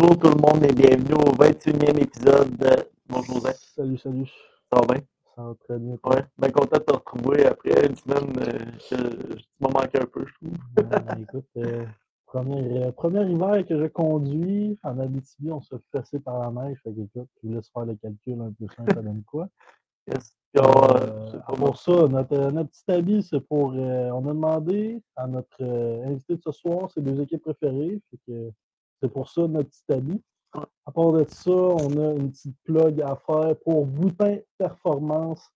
Bonjour tout le monde et bienvenue au 21e épisode de Bonjour Zach. Salut, salut. Ça va bien? Ça va très bien. Ouais, bien content de te retrouver après une semaine. Euh, je, je, tu m'as manqué un peu, je trouve. Ouais, ben, écoute, euh, premier, euh, premier hiver que je conduis en Abitibi, on se fait fesser par la neige. Fait que, écoute, je vous laisse faire le calcul un peu simple, ça donne quoi. Yes. Puis on, euh, Euh, c'est pas pour ça, notre, notre petit habit, c'est pour. euh, on a demandé à notre euh, invité de ce soir ses deux équipes préférées. Fait que c'est pour ça notre petit habit. À part de ça, on a une petite plug à faire pour Boutin Performance,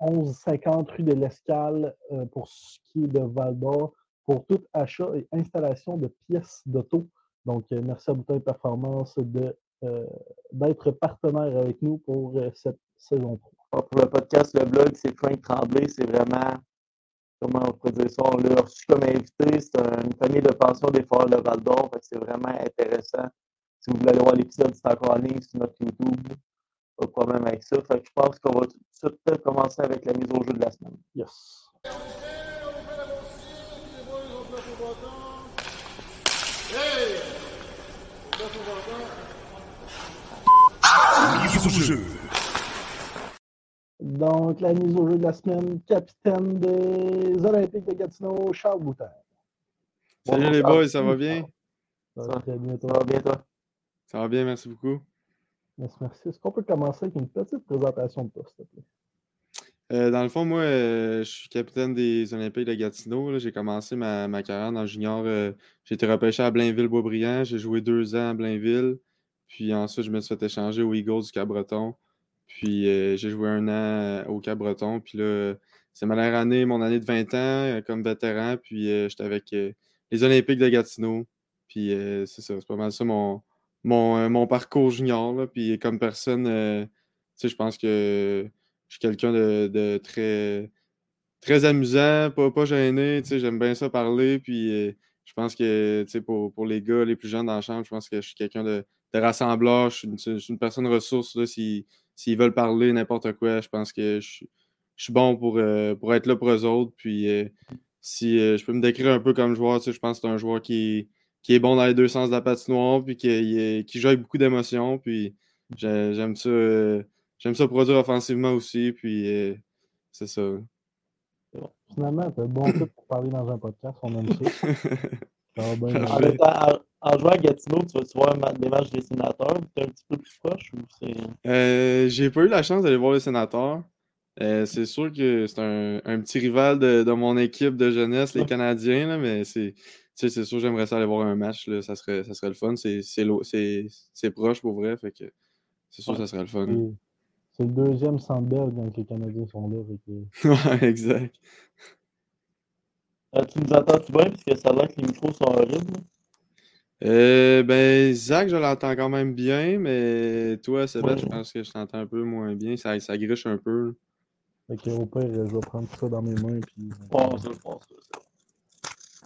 1150 rue de l'Escale, euh, pour ce qui est de Val d'Or, pour tout achat et installation de pièces d'auto. Donc, euh, merci à Boutin Performance de, euh, d'être partenaire avec nous pour cette saison 3. Pour le podcast, le blog, c'est Frank Tremblay. C'est vraiment, comment on pourrait dire ça, on l'a reçu comme invité. C'est un- une famille de pension des Forts de Val d'Or. C'est vraiment intéressant. Si vous voulez aller voir l'épisode, c'est encore en ligne sur notre YouTube. Pas de problème avec ça. Fait que je pense qu'on va tout de suite commencer avec la mise au jeu de la semaine. Yes. Mise au jeu. Donc, la mise au jeu de la semaine, capitaine des Olympiques de Gatineau, Charles Boutin. Salut les boys, ça va bien? Ça Ça va très bien, Ça toi. va bien, toi? Ça va bien, merci beaucoup. Merci, merci. Est-ce qu'on peut commencer avec une petite présentation de toi, s'il te plaît? Euh, dans le fond, moi, euh, je suis capitaine des Olympiques de Gatineau. J'ai commencé ma, ma carrière dans le junior. euh, j'ai été repêché à Blainville-Boisbriand. J'ai joué deux ans à Blainville. Puis ensuite, je me suis fait échanger aux Eagles du Cap-Breton. Puis euh, j'ai joué un an au Cap-Breton. Puis là, c'est ma dernière année, mon année de 20 ans euh, comme vétéran. Puis euh, j'étais avec les Olympiques de Gatineau. Puis c'est ça, c'est pas mal ça mon, mon, mon parcours junior. là. Puis comme personne, je pense que je suis quelqu'un de, de très, très amusant, pas, pas gêné. J'aime bien ça parler. Puis je pense que pour, pour les gars les plus jeunes dans la chambre, je pense que je suis quelqu'un de, de rassembleur. Je suis une, une personne ressource. là, si- S'ils veulent parler n'importe quoi, je pense que je, suis- je suis bon pour, euh, pour être là pour eux autres. Puis euh, si euh, je peux me décrire un peu comme joueur, tu sais, je pense que c'est un joueur qui, qui est bon dans les deux sens de la patinoire, puis qui, qui joue avec beaucoup d'émotions. Puis j'ai- j'aime ça. J'aime ça produire offensivement aussi, puis c'est ça. Finalement, as bon fit pour parler dans un podcast. On aime ça. Ça va bien. En, jouant à Gatineau, tu vas-tu voir des matchs des sénateurs? Tu es un petit peu plus proche ou c'est. Euh, j'ai pas eu la chance d'aller voir les sénateurs. Euh, c'est sûr que c'est un, un petit rival de, de mon équipe de jeunesse, les Canadiens, là, mais c'est tu sais, c'est sûr que j'aimerais ça aller voir un match. Là, ça, serait, ça serait le fun. C'est, c'est, lo- c'est, c'est proche pour vrai. Fait que c'est sûr que ça serait le fun. C'est- le deuxième centre belge quand les Canadiens sont là. que- ouais, exact. Euh, tu nous entends-tu bien? Parce que ça a l'air que les micros sont horribles. Euh, ben, Zach, je l'entends quand même bien, mais toi, Sébastien, je pense que je t'entends un peu moins bien. Ça, ça griche un peu. Fait que, au pire, je vais prendre ça dans mes mains. Puis, Bon, ça, je pense que c'est bon.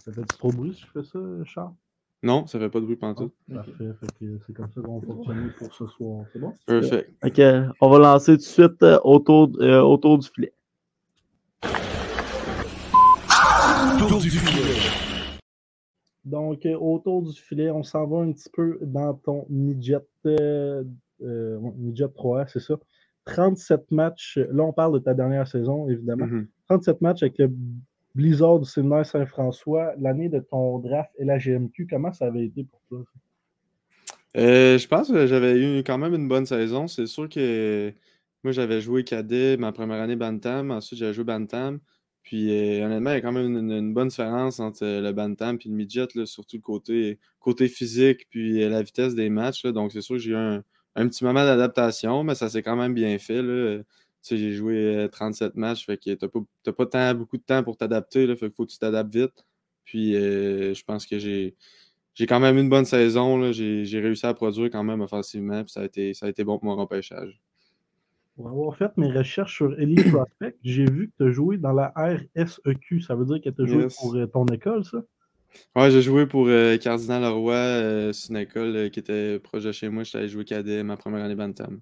ça fait trop de bruit si je fais ça, Charles? Non, ça fait pas de bruit pantoute. Parfait. Fait que c'est comme ça qu'on va fonctionner pour ce soir. C'est bon? Perfect. Ok, on va lancer tout de suite euh, autour, euh, autour du filet. Tour du filet. Donc, euh, autour du filet, on s'en va un petit peu dans ton midget, euh, euh, midget 3, c'est ça. 37 matchs. Là, on parle de ta dernière saison, évidemment. Mhm. 37 matchs avec le Blizzard du séminaire Saint-François, l'année de ton draft et la GMQ. Comment ça avait été pour toi? Euh, je pense que j'avais eu quand même une bonne saison. C'est sûr que moi, j'avais joué cadet ma première année Bantam. Ensuite, j'avais joué Bantam. Puis, euh, honnêtement, il y a quand même une, bonne différence entre euh, le Bantam et le Midget, là, surtout le côté, côté physique puis euh, la vitesse des matchs. Donc, c'est sûr que j'ai eu un, un petit moment d'adaptation, mais ça s'est quand même bien fait. là. sais, j'ai joué 37 matchs, fait que t'as pas, pas tant, beaucoup de temps pour t'adapter, fait faut que tu t'adaptes vite. Puis je pense que j'ai, j'ai quand même une bonne saison, j'ai réussi à produire quand même offensivement, puis ça a été, ça a été bon pour mon repêchage. Pour avoir fait mes recherches sur Elite Prospect, j'ai vu que tu as joué dans la RSEQ. Ça veut dire que tu as joué Yes. pour euh, ton école, ça? Ouais, j'ai joué pour euh, Cardinal Leroy, euh, c'est une école qui était proche de chez moi. J'étais allé jouer cadet ma première année Bantam.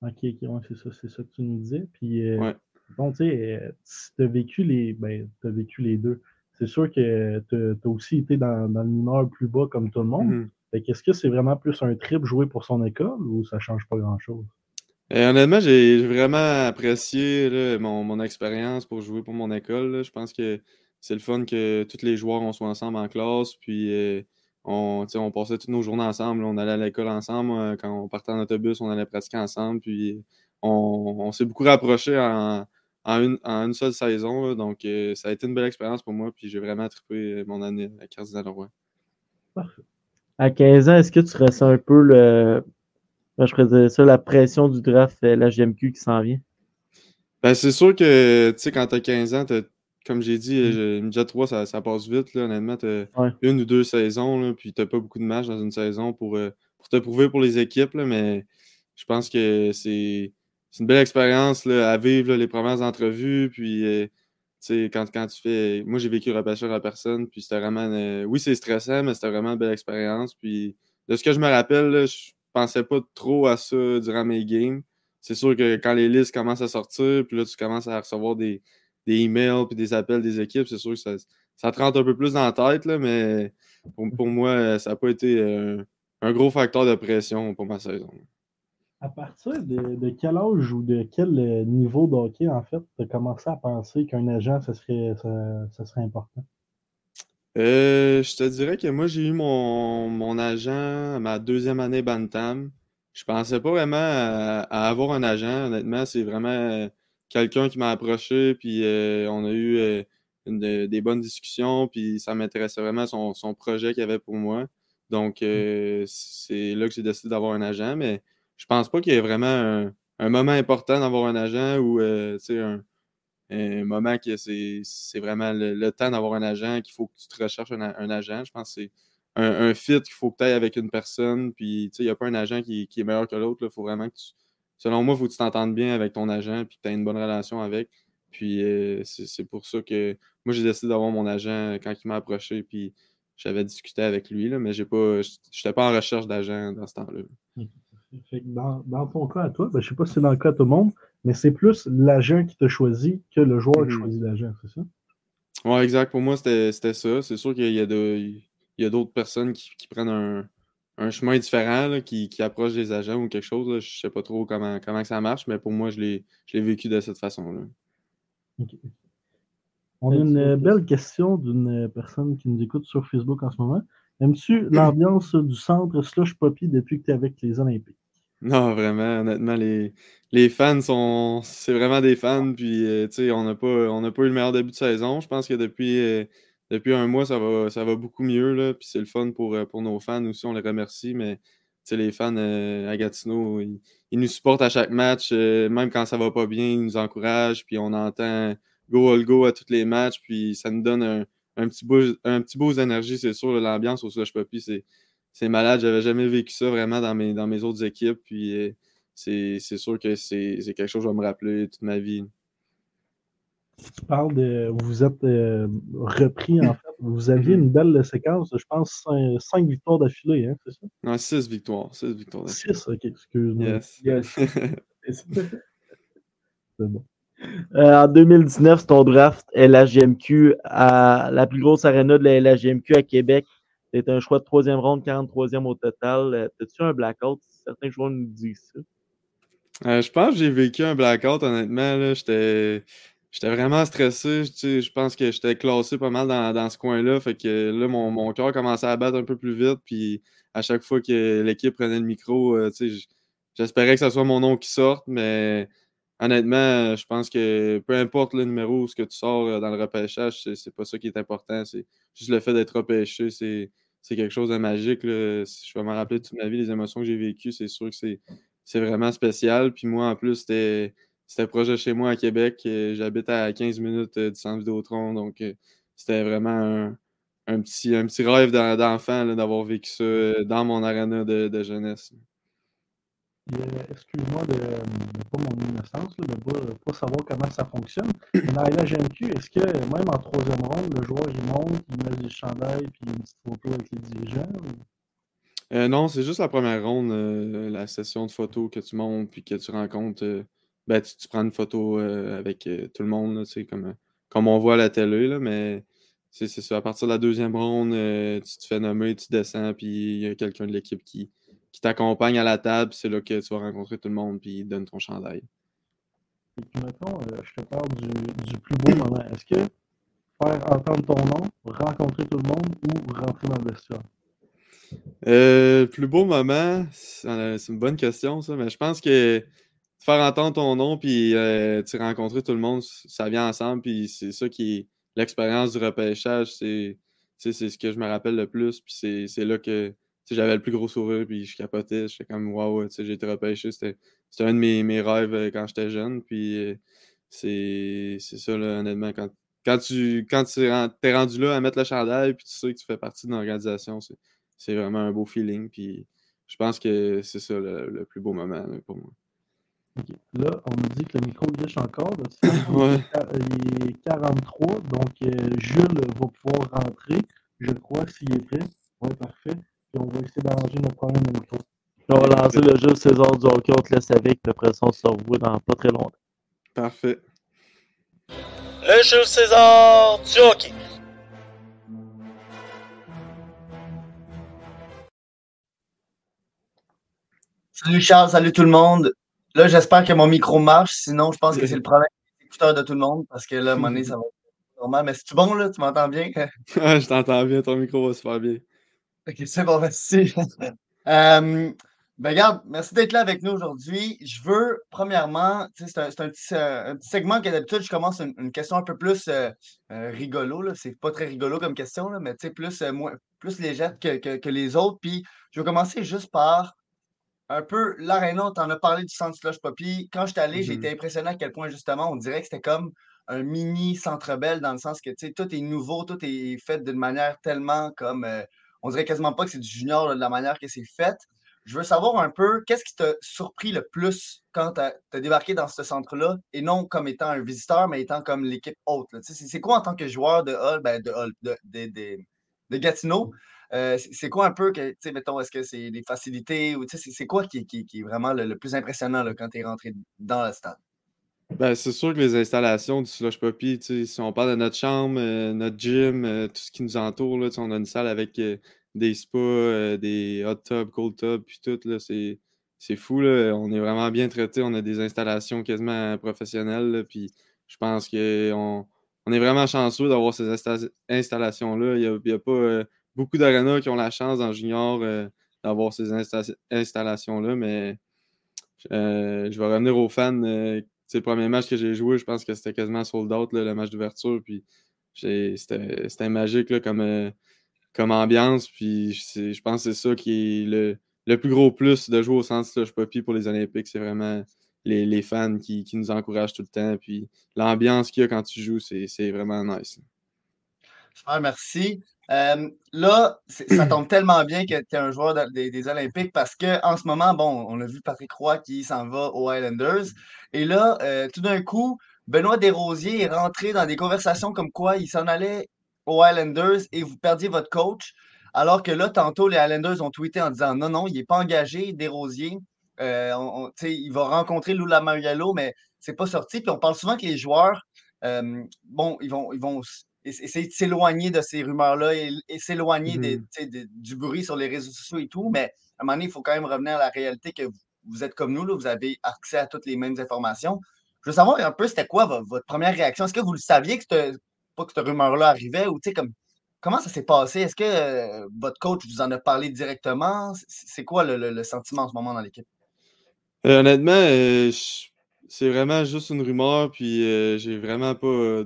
Ok, ok, ouais, c'est ça, c'est ça que tu nous disais. Puis, Ouais. bon, tu sais, tu as vécu les, ben, t'as vécu les deux. C'est sûr que tu as aussi été dans, dans le mineur plus bas comme tout le monde. Mhm. Fait qu'est-ce que c'est vraiment plus un trip jouer pour son école ou ça change pas grand-chose? Et honnêtement, j'ai vraiment apprécié mon, mon expérience pour jouer pour mon école. Je pense que c'est le fun que tous les joueurs on soit ensemble en classe. Puis euh, on, on passait toutes nos journées ensemble. On allait à l'école ensemble. euh, Quand on partait en autobus, on allait pratiquer ensemble. Puis on, s'est beaucoup rapprochés en, en une, seule saison. Donc euh, ça a été une belle expérience pour moi. Puis j'ai vraiment trippé mon année à Cardinal Leroy. À 15 ans, est-ce que tu ressens un peu le. Ben, je dire ça, la pression du draft, euh, la GMQ qui s'en vient? Ben, c'est sûr que, tu sais, quand t'as 15 ans, t'as- comme j'ai dit, Mm. euh, Midget 3, ça, ça passe vite, là, honnêtement. T'as Ouais. une ou deux saisons, là, puis t'as pas beaucoup de matchs dans une saison pour, euh, pour te prouver pour les équipes, là, mais je pense que c'est c'est une belle expérience là, à vivre là, les premières entrevues, puis, euh, quand, quand tu fais... Moi, j'ai vécu repêcheur à personne, puis c'était vraiment... euh, Oui, c'est stressant, mais c'était vraiment une belle expérience, puis de ce que je me rappelle, là, je pensais pas trop à ça durant mes games. C'est sûr que quand les listes commencent à sortir, puis là, tu commences à recevoir des, des emails puis des appels des équipes, c'est sûr que ça, ça te rentre un peu plus dans la tête, là, mais pour, pour moi, euh, ça n'a pas été euh, un gros facteur de pression pour ma saison. À partir de, de quel âge ou de quel euh, niveau de hockey, en fait, tu as commencé à penser qu'un agent, ça serait, ça, ça serait important? Euh, je te dirais que moi, j'ai eu mon, mon agent à ma deuxième année Bantam. Je pensais pas vraiment à, à avoir un agent. Honnêtement, c'est vraiment euh, quelqu'un qui m'a approché, puis euh, on a eu euh, une des bonnes discussions, puis ça m'intéressait vraiment son, son projet qu'il avait pour moi. Donc, euh, c'est là que j'ai décidé d'avoir un agent, mais je pense pas qu'il y ait vraiment un, un moment important d'avoir un agent ou un, un moment que c'est vraiment le, temps d'avoir un agent, qu'il faut que tu te recherches un, un agent. Je pense que c'est un, fit qu'il faut que tu ailles avec une personne. Puis, il n'y a pas un agent qui, qui est meilleur que l'autre. Il faut vraiment que tu. Selon moi, il faut que tu t'entendes bien avec ton agent puis que tu aies une bonne relation avec. Puis, euh, c'est pour ça que moi, j'ai décidé d'avoir mon agent quand il m'a approché. Puis, j'avais discuté avec lui, là, mais pas. Je n'étais pas en recherche d'agent dans ce temps-là. Fait que dans, dans ton cas à toi, ben, je sais pas si c'est dans le cas de tout le monde, mais c'est plus l'agent qui t'a choisi que le joueur qui Mhm. choisit l'agent, c'est ça? Ouais, exact. Pour moi, c'était ça. C'est sûr qu'il y a d'autres personnes qui, qui prennent un, un chemin différent, là, qui, qui approchent des agents ou quelque chose. Là. Je sais pas trop comment, comment ça marche, mais pour moi, je l'ai je l'ai vécu de cette façon-là. On a une belle question d'une personne qui nous écoute sur Facebook en ce moment. Aimes-tu l'ambiance du centre Slush Poppy depuis que tu es avec les Olympiques? Non, vraiment, honnêtement, les, les fans sont. C'est vraiment des fans. Puis, euh, tu sais, on n'a pas, on n'a pas eu le meilleur début de saison. Je pense que depuis, euh, depuis un mois, ça va, ça va beaucoup mieux. Là. Puis, c'est le fun pour, euh, pour nos fans aussi. On les remercie. Mais, tu sais, les fans euh, à Gatineau, ils, ils nous supportent à chaque match. euh, même quand ça va pas bien, ils nous encouragent. Puis, on entend go all go à tous les matchs. Puis, ça nous donne un, un petit boost, un petit boost d'énergie, c'est sûr. L'ambiance au Slush Poppy, c'est c'est malade. J'avais jamais vécu ça vraiment dans mes, dans mes autres équipes. Puis euh, c'est c'est sûr que c'est c'est quelque chose que je vais me rappeler toute ma vie. Tu parles de. Vous êtes euh, repris, en fait. Vous aviez une belle séquence je pense, cin- cinq, victoires d'affilée, hein, c'est ça? Non, six victoires. Six victoires. d'affilée. Six, ok, excuse-moi. Yes. Yes. C'est bon. Euh, en 2019, c'est ton draft LHGMQ à la plus grosse arena de la LHGMQ à Québec. C'est un choix de troisième ronde, 43e au total. Euh, T'as-tu un blackout? Certains joueurs nous disent ça. Euh, je pense que j'ai vécu un blackout, honnêtement. J'étais j'étais vraiment stressé. Je pense que j'étais classé pas mal dans, ce coin-là. Fait que là, mon, cœur commençait à battre un peu plus vite. Puis à chaque fois que l'équipe prenait le micro, j'espérais que ce soit mon nom qui sorte. Mais honnêtement, je pense que peu importe le numéro, ce que tu sors euh, dans le repêchage, c'est pas ça qui est important. C'est juste le fait d'être repêché. C'est c'est quelque chose de magique. là. Je vais me rappeler toute ma vie les émotions que j'ai vécues. C'est sûr que c'est c'est vraiment spécial. Puis moi, en plus, c'était c'était proche de chez moi à Québec. J'habite à 15 minutes du centre Vidéotron, donc c'était vraiment un, petit, un petit rêve d'enfant d'avoir vécu ça dans mon arena de, jeunesse. Excuse-moi de ne pas mon innocence, de ne pas, savoir comment ça fonctionne. Mais dans la GMQ, est-ce que même en troisième ronde, le joueur il monte, il met du chandail puis une petite photo avec les dirigeants? Euh, non, c'est juste la première ronde, euh, la session de photos que tu montes puis que tu rencontres. Euh, ben, tu, prends une photo avec tout le monde, comme, comme on voit à la télé, là, mais c'est ça. À partir de la deuxième ronde, tu te fais nommer, tu descends, puis il y a quelqu'un de l'équipe qui, qui t'accompagne à la table. C'est là que tu vas rencontrer tout le monde, puis il donne ton chandail. Et puis, mettons, je te parle du, du plus beau moment. Est-ce que faire entendre ton nom, rencontrer tout le monde ou rentrer dans le vestiaire? Euh, le plus beau moment, c'est une bonne question, ça, mais je pense que faire entendre ton nom puis euh, rencontrer tout le monde, ça vient ensemble, puis c'est ça qui est l'expérience du repêchage, c'est ce que je me rappelle le plus, puis c'est là que j'avais le plus gros sourire, puis je capotais, j'étais comme waouh, j'ai été repêché, c'était un de mes, mes rêves euh, quand j'étais jeune, puis c'est ça, là, honnêtement, quand, quand tu quand tu es rendu là à mettre le chandail, puis tu sais que tu fais partie d'une organisation, c'est vraiment un beau feeling. Puis je pense que c'est ça le, plus beau moment pour moi. Là, on me dit que le micro glitch encore. Il est 43, donc euh, Jules va pouvoir rentrer, je crois, s'il est prêt. Oui, parfait. On va essayer d'arranger notre problème de micro. On va lancer le Jules César du hockey. On te laisse avec. Après ça, on se revoit dans pas très longtemps. Parfait. Le Jules César du hockey. Salut Charles, salut tout le monde. Là, j'espère que mon micro marche. Sinon, je pense que c'est le problème des écouteurs de tout le monde parce que là, à un moment donné, ça va être normal. Mais c'est bon, là? Tu m'entends bien? je t'entends bien. Ton micro va super bien. OK, c'est bon, merci. euh, ben, regarde, merci d'être là avec nous aujourd'hui. Je veux, premièrement, c'est un, un, petit, un, petit, segment que d'habitude, je commence une, question un peu plus euh, euh, rigolo. C'est pas très rigolo comme question, là, mais plus, euh, moins, plus légère que, que, que les autres. Puis, je vais commencer juste par un peu l'aréna, tu en as parlé du centre Slush Poppy. Quand je suis allé, j'ai mm-hmm. été impressionné à quel point, justement, on dirait que c'était comme un mini centre belle dans le sens que, tu sais, tout est nouveau, tout est fait d'une manière tellement comme. On dirait quasiment pas que c'est du junior de la manière que c'est fait. Je veux savoir un peu, qu'est-ce qui t'a surpris le plus quand tu as, débarqué dans ce centre-là, et non comme étant un visiteur, mais étant comme l'équipe haute? C'est quoi en tant que joueur de Hall, ben de, de, de, Gatineau? Euh, c'est quoi un peu que, mettons, est-ce que c'est des facilités ou c'est quoi qui, est vraiment le, plus impressionnant quand tu es rentré dans le stade? Ben, c'est sûr que les installations du Slush Poppy, si on parle de notre chambre, euh, notre gym, euh, tout ce qui nous entoure, là, on a une salle avec des spas, des hot tubs, cold tubs, puis tout, c'est fou. Là. On est vraiment bien traité. On a des installations quasiment professionnelles. puis je pense qu'on on est vraiment chanceux d'avoir ces installations-là. Il n'y a, pas beaucoup d'arenas qui ont la chance en junior euh, d'avoir ces installations-là, mais euh, je vais revenir aux fans. Euh, le premier match que j'ai joué, je pense que c'était quasiment sold out, le match d'ouverture. Puis c'était magique là, comme, ambiance. Puis je pense que c'est ça qui est le, plus gros plus de jouer au centre Slush Poppy pour les Olympiques. C'est vraiment les, fans qui, qui, nous encouragent tout le temps. Puis l'ambiance qu'il y a quand tu joues, c'est vraiment nice. Super, merci. Euh, là, ça tombe tellement bien que tu es un joueur des, Olympiques parce qu'en ce moment, bon, on a vu Patrick Roy qui s'en va aux Highlanders. Et là, euh, tout d'un coup, Benoît Desrosiers est rentré dans des conversations comme quoi il s'en allait aux Highlanders et vous perdiez votre coach. Alors que là, tantôt, les Highlanders ont tweeté en disant non, non, il n'est pas engagé, Desrosiers. Euh, il va rencontrer Lula Mariello, mais c'est pas sorti. Puis on parle souvent que les joueurs, euh, bon, ils vont, ils vont essayer de s'éloigner de ces rumeurs-là et, s'éloigner mmh du bruit sur les réseaux sociaux et tout. Mais à un moment donné, il faut quand même revenir à la réalité que vous, êtes comme nous, là, vous avez accès à toutes les mêmes informations. Je veux savoir un peu, c'était quoi votre, première réaction? Est-ce que vous le saviez que cette, pas que cette rumeur-là arrivait ou comme, comment ça s'est passé? Est-ce que euh, votre coach vous en a parlé directement? C'est quoi le, sentiment en ce moment dans l'équipe? Euh, honnêtement, euh, c'est vraiment juste une rumeur, puis j'ai vraiment pas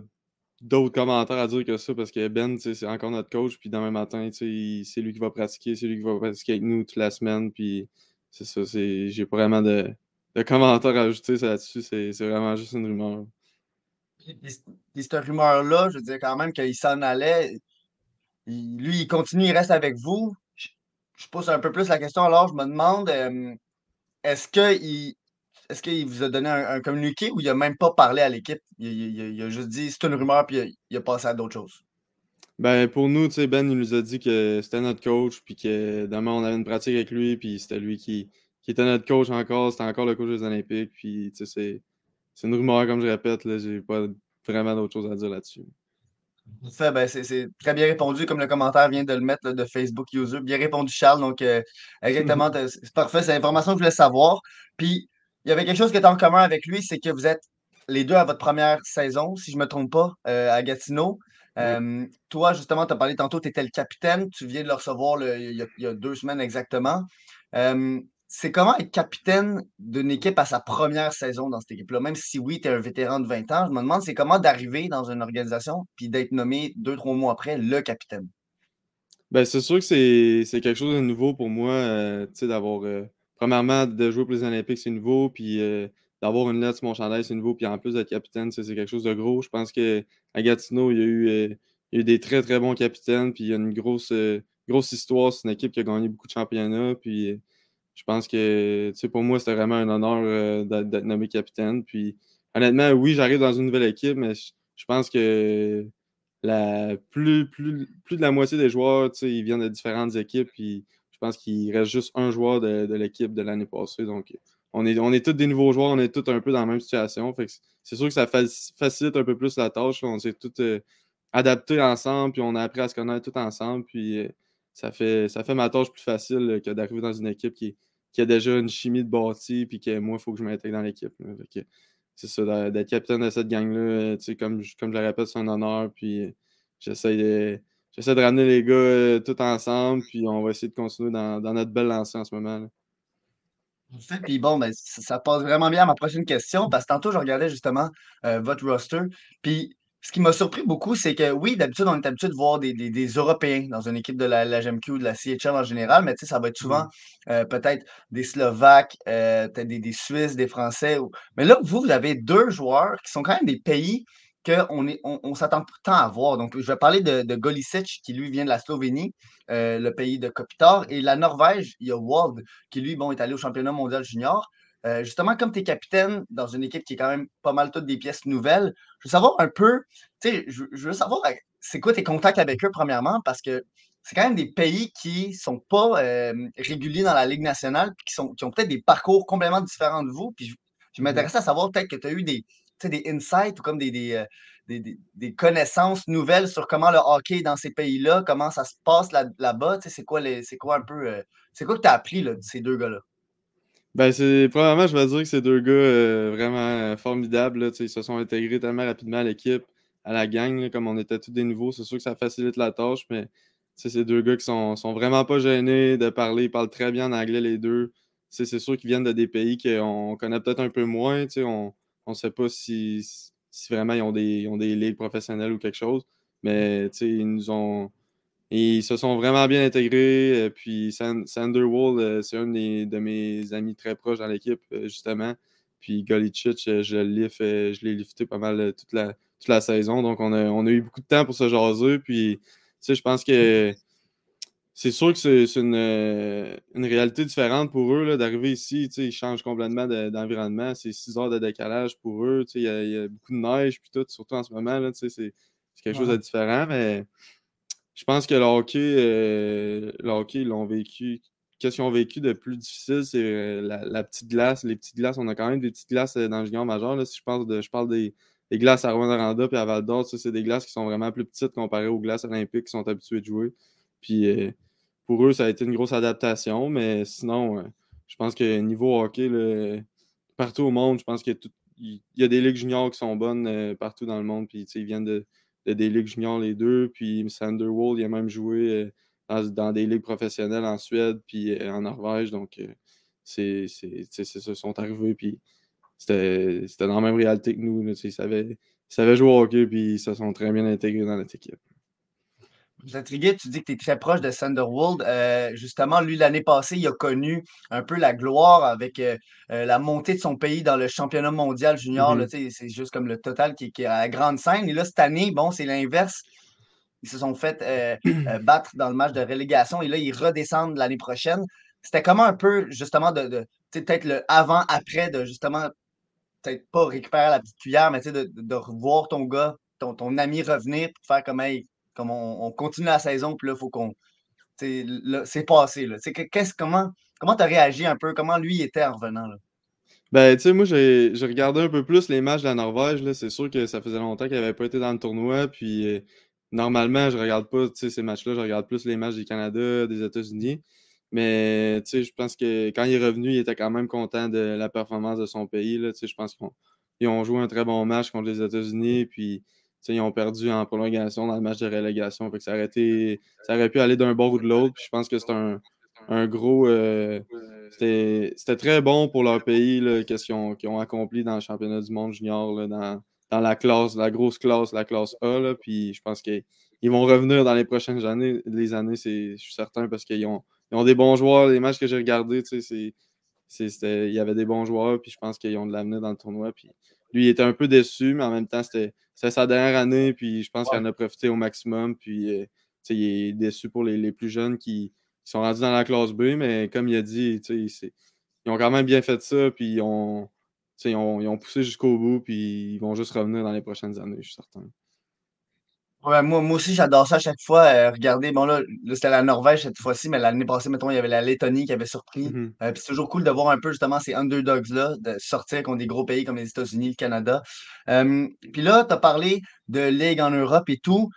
d'autres commentaires à dire que ça parce que Ben, c'est encore notre coach. Puis demain matin, c'est lui qui va pratiquer, c'est lui qui va pratiquer avec nous toute la semaine. Puis c'est ça, j'ai pas vraiment de, de commentaires ajoutés là-dessus. C'est vraiment juste une rumeur. Puis, cette rumeur-là, je veux dire quand même qu'il s'en allait. lui, il continue, il reste avec vous. Je, pose un peu plus la question alors, je me demande est-ce qu'il est-ce qu'il vous a donné un, communiqué ou il n'a même pas parlé à l'équipe? Il, a juste dit c'est une rumeur puis il a, passé à d'autres choses. Ben, pour nous, Ben, il nous a dit que c'était notre coach, puis que demain, on avait une pratique avec lui, puis c'était lui qui, qui était notre coach encore, c'était encore le coach des Olympiques, puis c'est une rumeur, comme je répète, j'ai pas vraiment d'autres choses à dire là-dessus. Ben, c'est très bien répondu, comme le commentaire vient de le mettre de Facebook User. Bien répondu, Charles. Donc, euh, exactement, c'est parfait. C'est l'information que je voulais savoir. Puis, il y avait quelque chose qui est en commun avec lui, c'est que vous êtes les deux à votre première saison, si je ne me trompe pas, euh, à Gatineau. Euh, toi, justement, tu as parlé tantôt, tu étais le capitaine. Tu viens de le recevoir il, y a, deux semaines exactement c'est comment être capitaine d'une équipe à sa première saison dans cette équipe-là? Même si oui, tu es un vétéran de 20 ans, je me demande c'est comment d'arriver dans une organisation puis d'être nommé deux, trois mois après le capitaine? Ben, c'est sûr que c'est quelque chose de nouveau pour moi, euh, d'avoir, euh, premièrement, de jouer pour les Olympiques, c'est nouveau, puis euh, d'avoir une lettre sur mon chandail, c'est nouveau, puis en plus d'être capitaine, c'est quelque chose de gros. Je pense qu'à Gatineau, il y, a eu, il y a eu des très, très bons capitaines, puis il y a une grosse, grosse histoire. C'est une équipe qui a gagné beaucoup de championnats, puis je pense que, pour moi, c'était vraiment un honneur euh, d'être nommé capitaine. Puis, honnêtement, oui, j'arrive dans une nouvelle équipe, mais je, pense que la, plus, plus, plus de la moitié des joueurs, ils viennent de différentes équipes. Puis, pense qu'il reste juste un joueur de, l'équipe de l'année passée. Donc, on est, on est tous des nouveaux joueurs, on est tous un peu dans la même situation. C'est sûr que ça facilite un peu plus la tâche. On s'est tous euh, adaptés ensemble, puis on a appris à se connaître tous ensemble. Puis, euh, ça fait, ça fait ma tâche plus facile que d'arriver dans une équipe qui, a déjà une chimie de bâti, puis que moi, il faut que je m'intègre dans l'équipe. C'est ça, d'être capitaine de cette gang-là, euh, comme, comme je le répète, c'est un honneur, puis j'essaie de, j'essaie de ramener les gars euh, tous ensemble, puis on va essayer de continuer dans, notre belle lancée en ce moment. Puis bon, ben, ça, passe vraiment bien à ma prochaine question, parce que tantôt, je regardais justement euh, votre roster, puis ce qui m'a surpris beaucoup, c'est que oui, d'habitude, on est habitué de voir des, Européens dans une équipe de la, la GMQ ou de la CHL en général, mais ça va être souvent mmh. euh, peut-être des Slovaques, euh, peut-être des, Suisses, des Français. Mais là, vous, vous avez deux joueurs qui sont quand même des pays qu'on on, on s'attend tant à voir. Donc, je vais parler de, de Golisic, qui lui vient de la Slovénie, euh, le pays de Kopitar, et la Norvège, il y a Wald, qui lui, bon, est allé au championnat mondial junior. Euh, justement, comme tu es capitaine dans une équipe qui est quand même pas mal toutes des pièces nouvelles, je veux savoir un peu, tu sais, je, veux savoir euh, c'est quoi tes contacts avec eux, premièrement, parce que c'est quand même des pays qui sont pas euh, réguliers dans la Ligue nationale, qui, sont, qui ont peut-être des parcours complètement différents de vous. Puis je, je m'intéressais à savoir peut-être que tu as eu des, des insights ou comme des, des, des, connaissances nouvelles sur comment le hockey dans ces pays-là, comment ça se passe là-bas. c'est quoi, quoi un peu. c'est quoi que tu as appris là, de ces deux gars-là? Ben, c'est probablement, je vais dire que ces deux gars euh, vraiment euh, formidables. ils se sont intégrés tellement rapidement à l'équipe, à la gang. comme on était tous des nouveaux, c'est sûr que ça facilite la tâche, mais ces deux gars qui sont, sont vraiment pas gênés de parler, ils parlent très bien en anglais les deux. C'est sûr qu'ils viennent de des pays qu'on connaît peut-être un peu moins. Ne sait pas si, si vraiment ils ont, des, ils ont des ligues professionnelles ou quelque chose. Mais ils nous ont ils se sont vraiment bien intégrés. Euh, puis Sander Wall, euh, c'est un de mes amis très proches dans l'équipe, euh, justement. Puis Golicic, je l'ai lifté pas mal toute la, toute la saison. Donc, on a, on a eu beaucoup de temps pour se jaser. Puis, tu sais, je pense que c'est sûr que c'est une, une, réalité différente pour eux d'arriver ici. Ils changent complètement d'environnement. c'est six heures de décalage pour eux. Il y, a, il y, a beaucoup de neige, puis tout, surtout en ce moment. C'est quelque chose de différent. Mais je pense que le hockey, euh, le hockey, ils l'ont vécu. Qu'est-ce qu'ils ont vécu de plus difficile, c'est euh, la, petite glace. Les petites glaces, on a quand même des petites glaces euh, dans le junior majeur. Là, si je parle, de, je parle des, glaces à Rwanda et à Val d'Or, c'est des glaces qui sont vraiment plus petites comparées aux glaces olympiques qui sont habitués de jouer. Puis pour eux, ça a été une grosse adaptation, mais sinon, je pense que niveau hockey, partout au monde, je pense qu'il y, y, a des ligues juniors qui sont bonnes partout dans le monde. Puis ils viennent de de des ligues juniors les deux. Puis Sanderwall, il a même joué euh, dans, des ligues professionnelles en Suède puis euh, en Norvège. Donc, euh, c'est, c'est, sont arrivés. Puis c'était, dans la même réalité que nous. ils, savaient, jouer au hockey puis ils se sont très bien intégrés dans notre équipe. Je suis intrigué, tu dis que tu es très proche de Sanderwold. Euh, justement, lui, l'année passée, il a connu un peu la gloire avec euh, euh, la montée de son pays dans le championnat mondial junior. Mhm. sais, c'est juste comme le total qui, qui est à la grande scène. Et là, cette année, bon, c'est l'inverse. Ils se sont fait euh, battre dans le match de relégation et là, ils redescendent l'année prochaine. C'était comment un peu, justement, de, peut-être le avant-après de justement, peut-être pas récupérer la petite cuillère, mais de, de, de revoir ton gars, ton, ton ami revenir pour faire comme, hey, comme on, on continue la saison, puis là, il faut qu'on. C'est passé. Que- comment comment tu as réagi un peu? Comment lui était en revenant? Là? Ben, tu sais, moi, j'ai j'ai regardé un peu plus les matchs de la Norvège. C'est sûr que ça faisait longtemps qu'il n'avait pas été dans le tournoi. Puis, euh, normalement, je regarde pas ces matchs-là. Je regarde plus les matchs du Canada, des États-Unis. Mais, tu sais, je pense que quand il est revenu, il était quand même content de la performance de son pays. Là. Je pense qu'ils ont joué un très bon match contre les États-Unis. Puis, ils ont perdu en prolongation dans le match de relégation. Fait que ça aurait, été- ça aurait pu aller d'un bord ou de l'autre. Je pense que c'est un, un gros. euh, c'était très bon pour leur pays, qu'est-ce qu'ils ont, accompli dans le championnat du monde junior, là, dans, dans la classe, la grosse classe, la classe A. Là, puis je pense qu'ils ils vont revenir dans les prochaines années, les années, je suis certain, parce qu'ils ont, ils ont des bons joueurs. Les matchs que j'ai regardés, il y avait des bons joueurs, puis je pense qu'ils ont de l'avenir dans le tournoi. Puis lui, il était un peu déçu, mais en même temps, c'était, sa dernière année, puis je pense qu'il en a profité au maximum. Puis euh, tu sais, il est déçu pour les, les plus jeunes qui, qui sont rendus dans la classe B, mais comme il a dit, tu sais, c'est- ils ont quand même bien fait ça, puis ont, ils ont, ils ont poussé jusqu'au bout, puis ils vont juste revenir dans les prochaines années, je suis certain. Ouais, moi, moi aussi, j'adore ça à chaque fois. euh, regarder, bon là, là, c'était la Norvège cette fois-ci, mais l'année passée, mettons, il y avait la Lettonie qui avait surpris. Mhm. Euh, puis c'est toujours cool de voir un peu justement ces underdogs-là, de sortir contre des gros pays comme les États-Unis, le Canada. Euh, puis là, tu as parlé de Ligue en Europe et tout.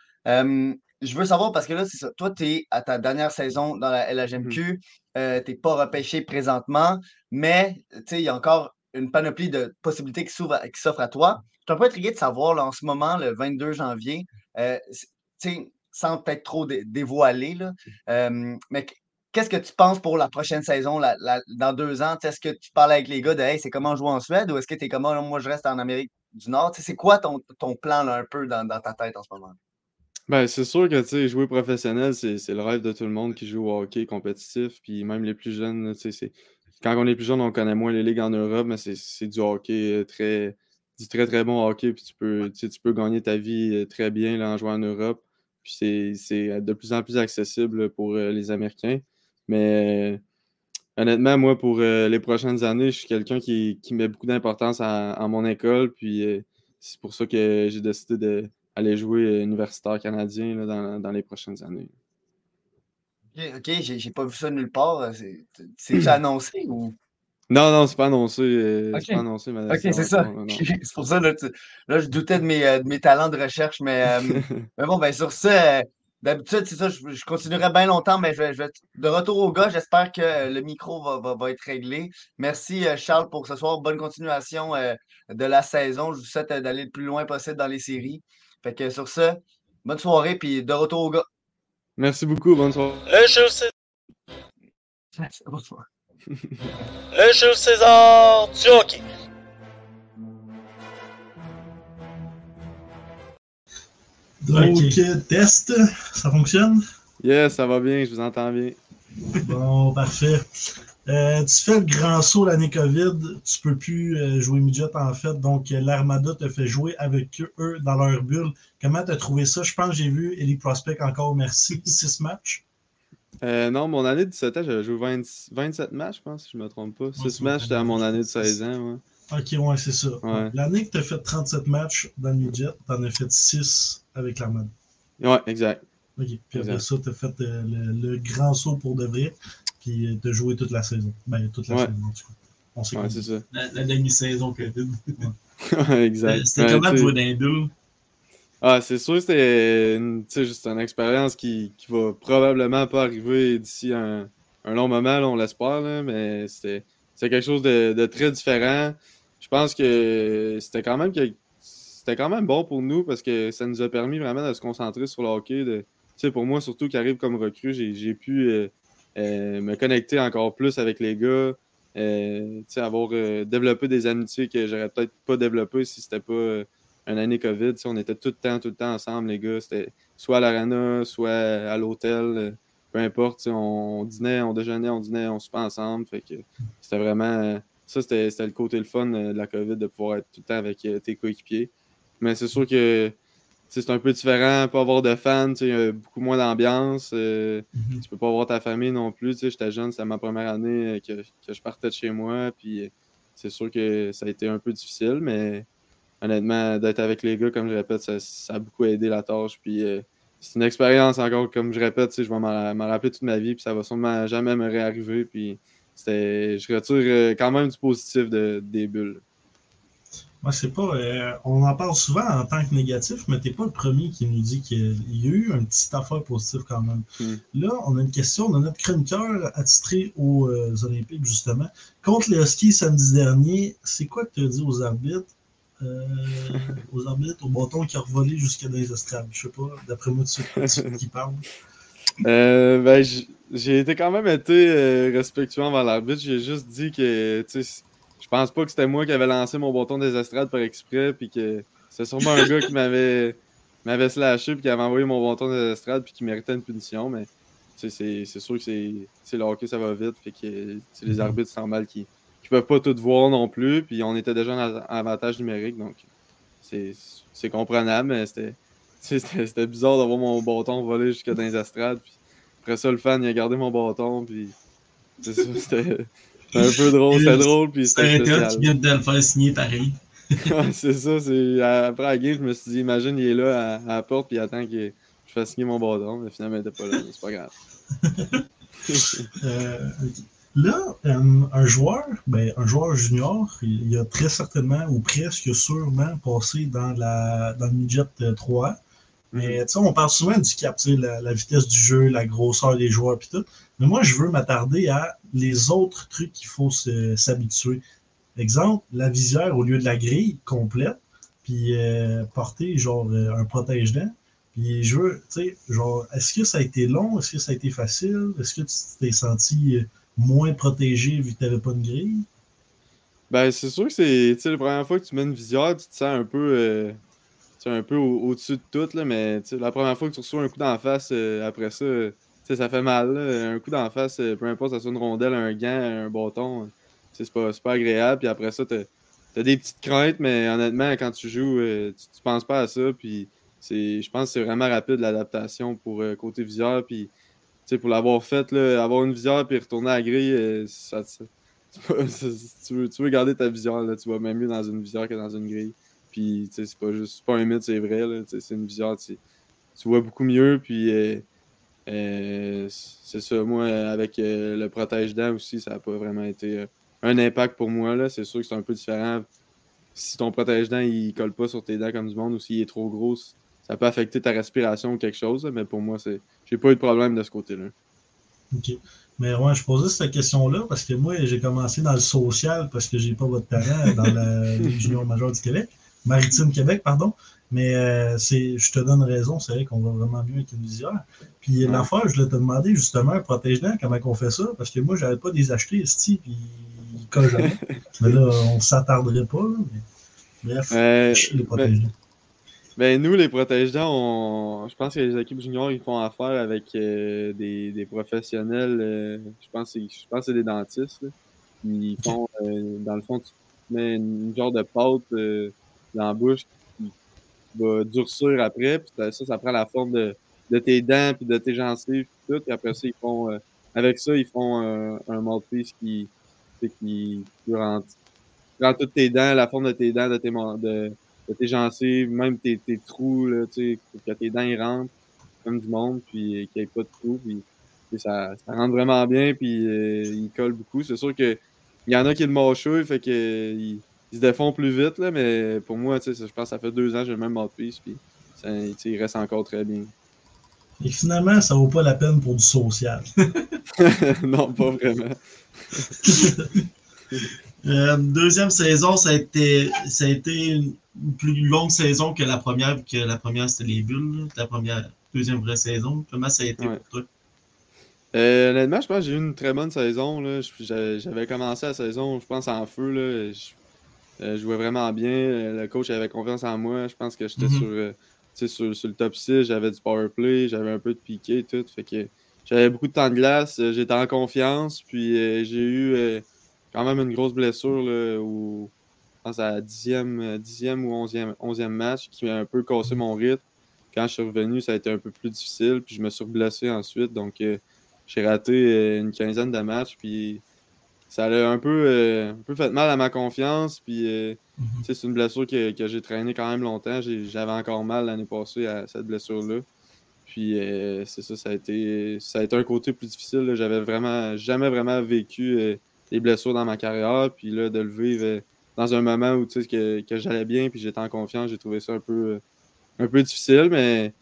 Je veux savoir parce que là, c'est ça. Toi, tu es à ta dernière saison dans la LHMQ. euh, tu n'es pas repêché présentement, mais tu sais, il y a encore une panoplie de possibilités qui s'ouvrent à- qui s'offrent à toi. Je suis un peu intrigué de savoir là, en ce moment, le 22 janvier, euh, sans peut-être trop dé- dévoiler, là, euh, mais qu- qu'est-ce que tu penses pour la prochaine saison, dans deux ans? Est-ce que tu parles avec les gars de hey, c'est comment jouer en Suède ou est-ce que tu es comme Ah, moi je reste en Amérique du Nord? C'est quoi ton, ton plan là, un peu dans, dans ta tête en ce moment? Ben, c'est sûr que jouer professionnel, c'est le rêve de tout le monde qui joue au hockey compétitif. Puis même les plus jeunes, quand on est plus jeune, on connaît moins les ligues en Europe, mais c'est c'est du hockey euh, très, du très très bon hockey. Puis tu peux, tu sais, tu peux gagner ta vie euh, très bien là, en jouant en Europe. Puis c'est- c'est de plus en plus accessible pour euh, les Américains. Mais euh, honnêtement, moi, pour euh, les prochaines années, je suis quelqu'un qui, qui met beaucoup d'importance à, à mon école. Puis euh, c'est pour ça que j'ai décidé de aller jouer euh, universitaire canadien là, dans, dans les prochaines années. Ok, j'ai j'ai pas vu ça nulle part. euh, c'est- C'est-tu annoncé ou? Non, non, c'est pas annoncé. euh, Ok. C'est pas annoncé, ma Ok, c'est ça. c'est pour ça, là, tu- là, je doutais de mes, euh, de mes talents de recherche, mais, euh, mais bon, ben sur ça, euh, d'habitude, c'est ça, je, je continuerai bien longtemps, mais je vais, je vais- de retour au gars, j'espère que le micro va, va, va être réglé. Merci, euh, Charles, pour ce soir. Bonne continuation euh, de la saison. Je vous souhaite euh, d'aller le plus loin possible dans les séries. Fait que sur ça, bonne soirée, puis de retour au gars. Merci beaucoup, bonne soirée. César, Bonsoir. Le Jules César du hockey. Donc, Ok. test, ça fonctionne? Yes, ça va bien, je vous entends bien. Bon, parfait. Euh, tu fais le grand saut l'année COVID, tu peux plus euh, jouer midget en fait, donc euh, l'Armada te fait jouer avec eux, dans leur bulle. Comment tu as trouvé ça? Je pense que j'ai vu Ellie Prospect encore, merci, six matchs. Euh, non, mon année de 17 ans, j'avais joué 20 27 matchs, je pense, si je me trompe pas. 6 c'est matchs, c'était à mon année de c'est 16 ans. Ouais. Ok, ouais, c'est ça. Ouais. L'année que tu as fait 37 matchs dans le midget, tu en as fait 6 avec l'Armada. ouais, exact. Ok, puis après Exact. ça, tu as fait euh, le, le grand saut pour de vrai, puis tu as joué toute la saison. Ben, toute la Ouais. saison, en tout cas. On sait Ouais, c'est ça. La, la demi-saison COVID. Ouais, exact. Euh, C'était Ouais, comment de tu jouer dans les? Ah, c'est sûr, sais, juste une expérience qui, qui va probablement pas arriver d'ici un, un long moment, on l'espère, mais c'était quelque chose de, de très différent. Je pense que c'était quand même que- c'était quand même bon pour nous parce que ça nous a permis vraiment de se concentrer sur le hockey. De, pour moi, surtout qui arrive comme recrue, j'ai pu euh, euh, me connecter encore plus avec les gars, euh, avoir euh, développé des amitiés que j'aurais peut-être pas développées si c'était pas une année COVID. on était tout le temps, tout le temps ensemble, les gars. C'était soit à l'arena, soit à l'hôtel, euh, peu importe. On, dînait, on déjeunait, on dînait, on soupait ensemble. Fait que c'était vraiment. Euh, ça, c'était le côté le fun de la COVID de pouvoir être tout le temps avec tes coéquipiers. Mais c'est sûr que c'est un peu différent, pas avoir de fans, beaucoup moins d'ambiance. Euh, mm-hmm. Tu peux pas avoir ta famille non plus. J'étais jeune, c'était ma première année que, que, je partais de chez moi. Puis c'est sûr que ça a été un peu difficile, mais honnêtement, d'être avec les gars, comme je répète, ça, a beaucoup aidé la tâche. Puis euh, c'est une expérience encore, comme je répète, je vais m'en rappeler toute ma vie, puis ça va sûrement jamais me réarriver. Puis je retire euh, quand même du positif de, des bulles. Moi, c'est pas. Euh, on en parle souvent en tant que négatif, mais t'es pas le premier qui nous dit qu'il y a eu une petite affaire positive quand même. Hmm. Là, on a une question de notre chroniqueur attitré aux Olympiques, justement. Contre les Huskies samedi dernier, c'est quoi que tu as dit aux arbitres? Euh, aux arbitres, au bâton qui a revolé jusqu'à des estrades. Je sais pas, d'après moi, tu sais qui parle. Euh, ben, j'ai été quand même été euh, respectueux envers l'arbitre. J'ai juste dit que je pense pas que c'était moi qui avais lancé mon bâton des estrades par exprès, puis que c'est sûrement un gars qui m'avait m'avait slashé puis qui avait envoyé mon bâton des estrades puis qui méritait une punition, mais c'est sûr que c'est le hockey, ça va vite, fait que les mm-hmm. arbitres, c'est normal qu'ils qui peuvent pas tout voir non plus. Puis on était déjà en avantage numérique, donc c'est comprenable, mais c'était bizarre d'avoir mon bâton volé jusqu'à dans les astrades. Puis après ça, le fan, il a gardé mon bâton. Puis c'était un peu drôle. C'était drôle. Puis c'était un gars qui vient de le faire signer pareil. c'est ça. Après la game, je me suis dit, imagine, il est là à, la porte, puis il attend que je fasse signer mon bâton. Mais finalement, il n'était pas là. C'est pas grave. euh, Là, euh, un joueur, ben, un joueur junior, il, a très certainement ou presque sûrement passé dans, la, dans le midget 3. Mais mhm. on parle souvent du cap, la, la vitesse du jeu, la grosseur des joueurs, puis tout. Mais moi, je veux m'attarder à les autres trucs qu'il faut s'habituer. Exemple, la visière au lieu de la grille complète, puis euh, porter genre euh, un protège-dents. Puis je veux, tu sais, genre, est-ce que ça a été long? Est-ce que ça a été facile? Est-ce que tu t'es senti moins protégé vu que tu n'avais pas de grille? Ben, c'est sûr que c'est la première fois que tu mets une visière, tu te sens un peu, euh, un peu au-dessus de tout, là, mais la première fois que tu reçois un coup d'en face, euh, après ça, ça fait mal. Un coup d'en face, euh, peu importe, ça soit une rondelle, un gant, un bâton, c'est pas, pas agréable. Puis après ça, tu as, des petites craintes, mais honnêtement, quand tu joues, tu, tu penses pas à ça. Puis je pense que c'est vraiment rapide l'adaptation pour côté visière. Puis pour l'avoir fait, là, avoir une visière puis retourner à la grille, euh, ça, tu, veux, garder ta visière, là, tu vas même mieux dans une visière que dans une grille. Puis, c'est pas juste pas un mythe, c'est vrai, c'est une visière, tu, vois beaucoup mieux, puis euh, euh, c'est ça, moi, avec le protège-dents aussi, ça n'a pas vraiment été un impact pour moi, c'est sûr que c'est un peu différent. Si ton protège-dents, il colle pas sur tes dents comme du monde, ou s'il est trop gros, ça peut affecter ta respiration ou quelque chose, mais pour moi, c'est j'ai pas eu de problème de ce côté-là. OK. Mais ouais, je posais cette question-là parce que moi, j'ai commencé dans le social parce que j'ai pas votre parent dans la Ligue junior majeure du Québec, Maritime Québec, pardon. Mais euh, c'est, je te donne raison, c'est vrai qu'on va vraiment mieux avec une visière. Puis ouais. l'affaire, je voulais te demander justement, protège-dents, comment on fait ça? Parce que moi, j'avais pas des achetés, ici, puis ils collent jamais. mais là, on s'attarderait pas. mais... Bref, euh, les protège-dents. Ben, nous, les protège-dents, on... je pense que les équipes juniors, ils font affaire avec euh, des, des, professionnels. Euh, je pense que c'est des dentistes. Ils font, euh, dans le fond, tu mets une, genre de pâte dans la bouche qui, va durcir après. Puis ça, ça prend la forme de, de tes dents puis de tes gencives puis tout. Puis après ça, ils font, avec ça, ils font un mouthpiece qui, qui, qui rentre, prend toutes tes dents, la forme de tes dents, de tes, de, tes gencives, même tes, tes trous, là, tu sais, que tes dents rentrent comme du monde, puis qu'il n'y ait pas de trous, puis ça, ça rentre vraiment bien, puis euh, il colle beaucoup. C'est sûr que il y en a qui le mâchouillent, fait que ils, se défont plus vite, là, mais pour moi, tu sais, je pense que ça fait deux ans que j'ai le même mouthpiece, puis ça, il reste encore très bien. Et finalement, ça vaut pas la peine pour du social. non, pas vraiment. Euh, deuxième saison, ça a été, ça a été une plus longue saison que la première, que la première, c'était les bulles. La première, deuxième vraie saison. Comment ça a été pour toi? Euh, honnêtement, je pense que j'ai eu une très bonne saison. J'avais commencé la saison, je pense, en feu. Là. Je, euh, jouais vraiment bien. Le coach avait confiance en moi. Je pense que j'étais mm-hmm. sur, sur, le top 6, j'avais du power play, j'avais un peu de piqué, tout. Fait que j'avais beaucoup de temps de glace, j'étais en confiance, puis j'ai eu quand même une grosse blessure là, où, je pense à la dixième, dixième ou onzième, onzième match qui m'a un peu cassé mon rythme. Quand je suis revenu, ça a été un peu plus difficile, puis je me suis blessé ensuite. Donc, j'ai raté une quinzaine de matchs, puis ça a un peu, euh, un peu fait mal à ma confiance. Puis, euh, mhm. c'est une blessure que, que j'ai traîné quand même longtemps. J'avais encore mal l'année passée à cette blessure-là. Puis, euh, c'est ça, ça a, été, ça a été un côté plus difficile. J'avais vraiment, jamais vraiment vécu les blessures dans ma carrière. Puis là, de le vivre dans un moment où tu sais, que, que j'allais bien, puis j'étais en confiance, j'ai trouvé ça un peu, un peu difficile. Mais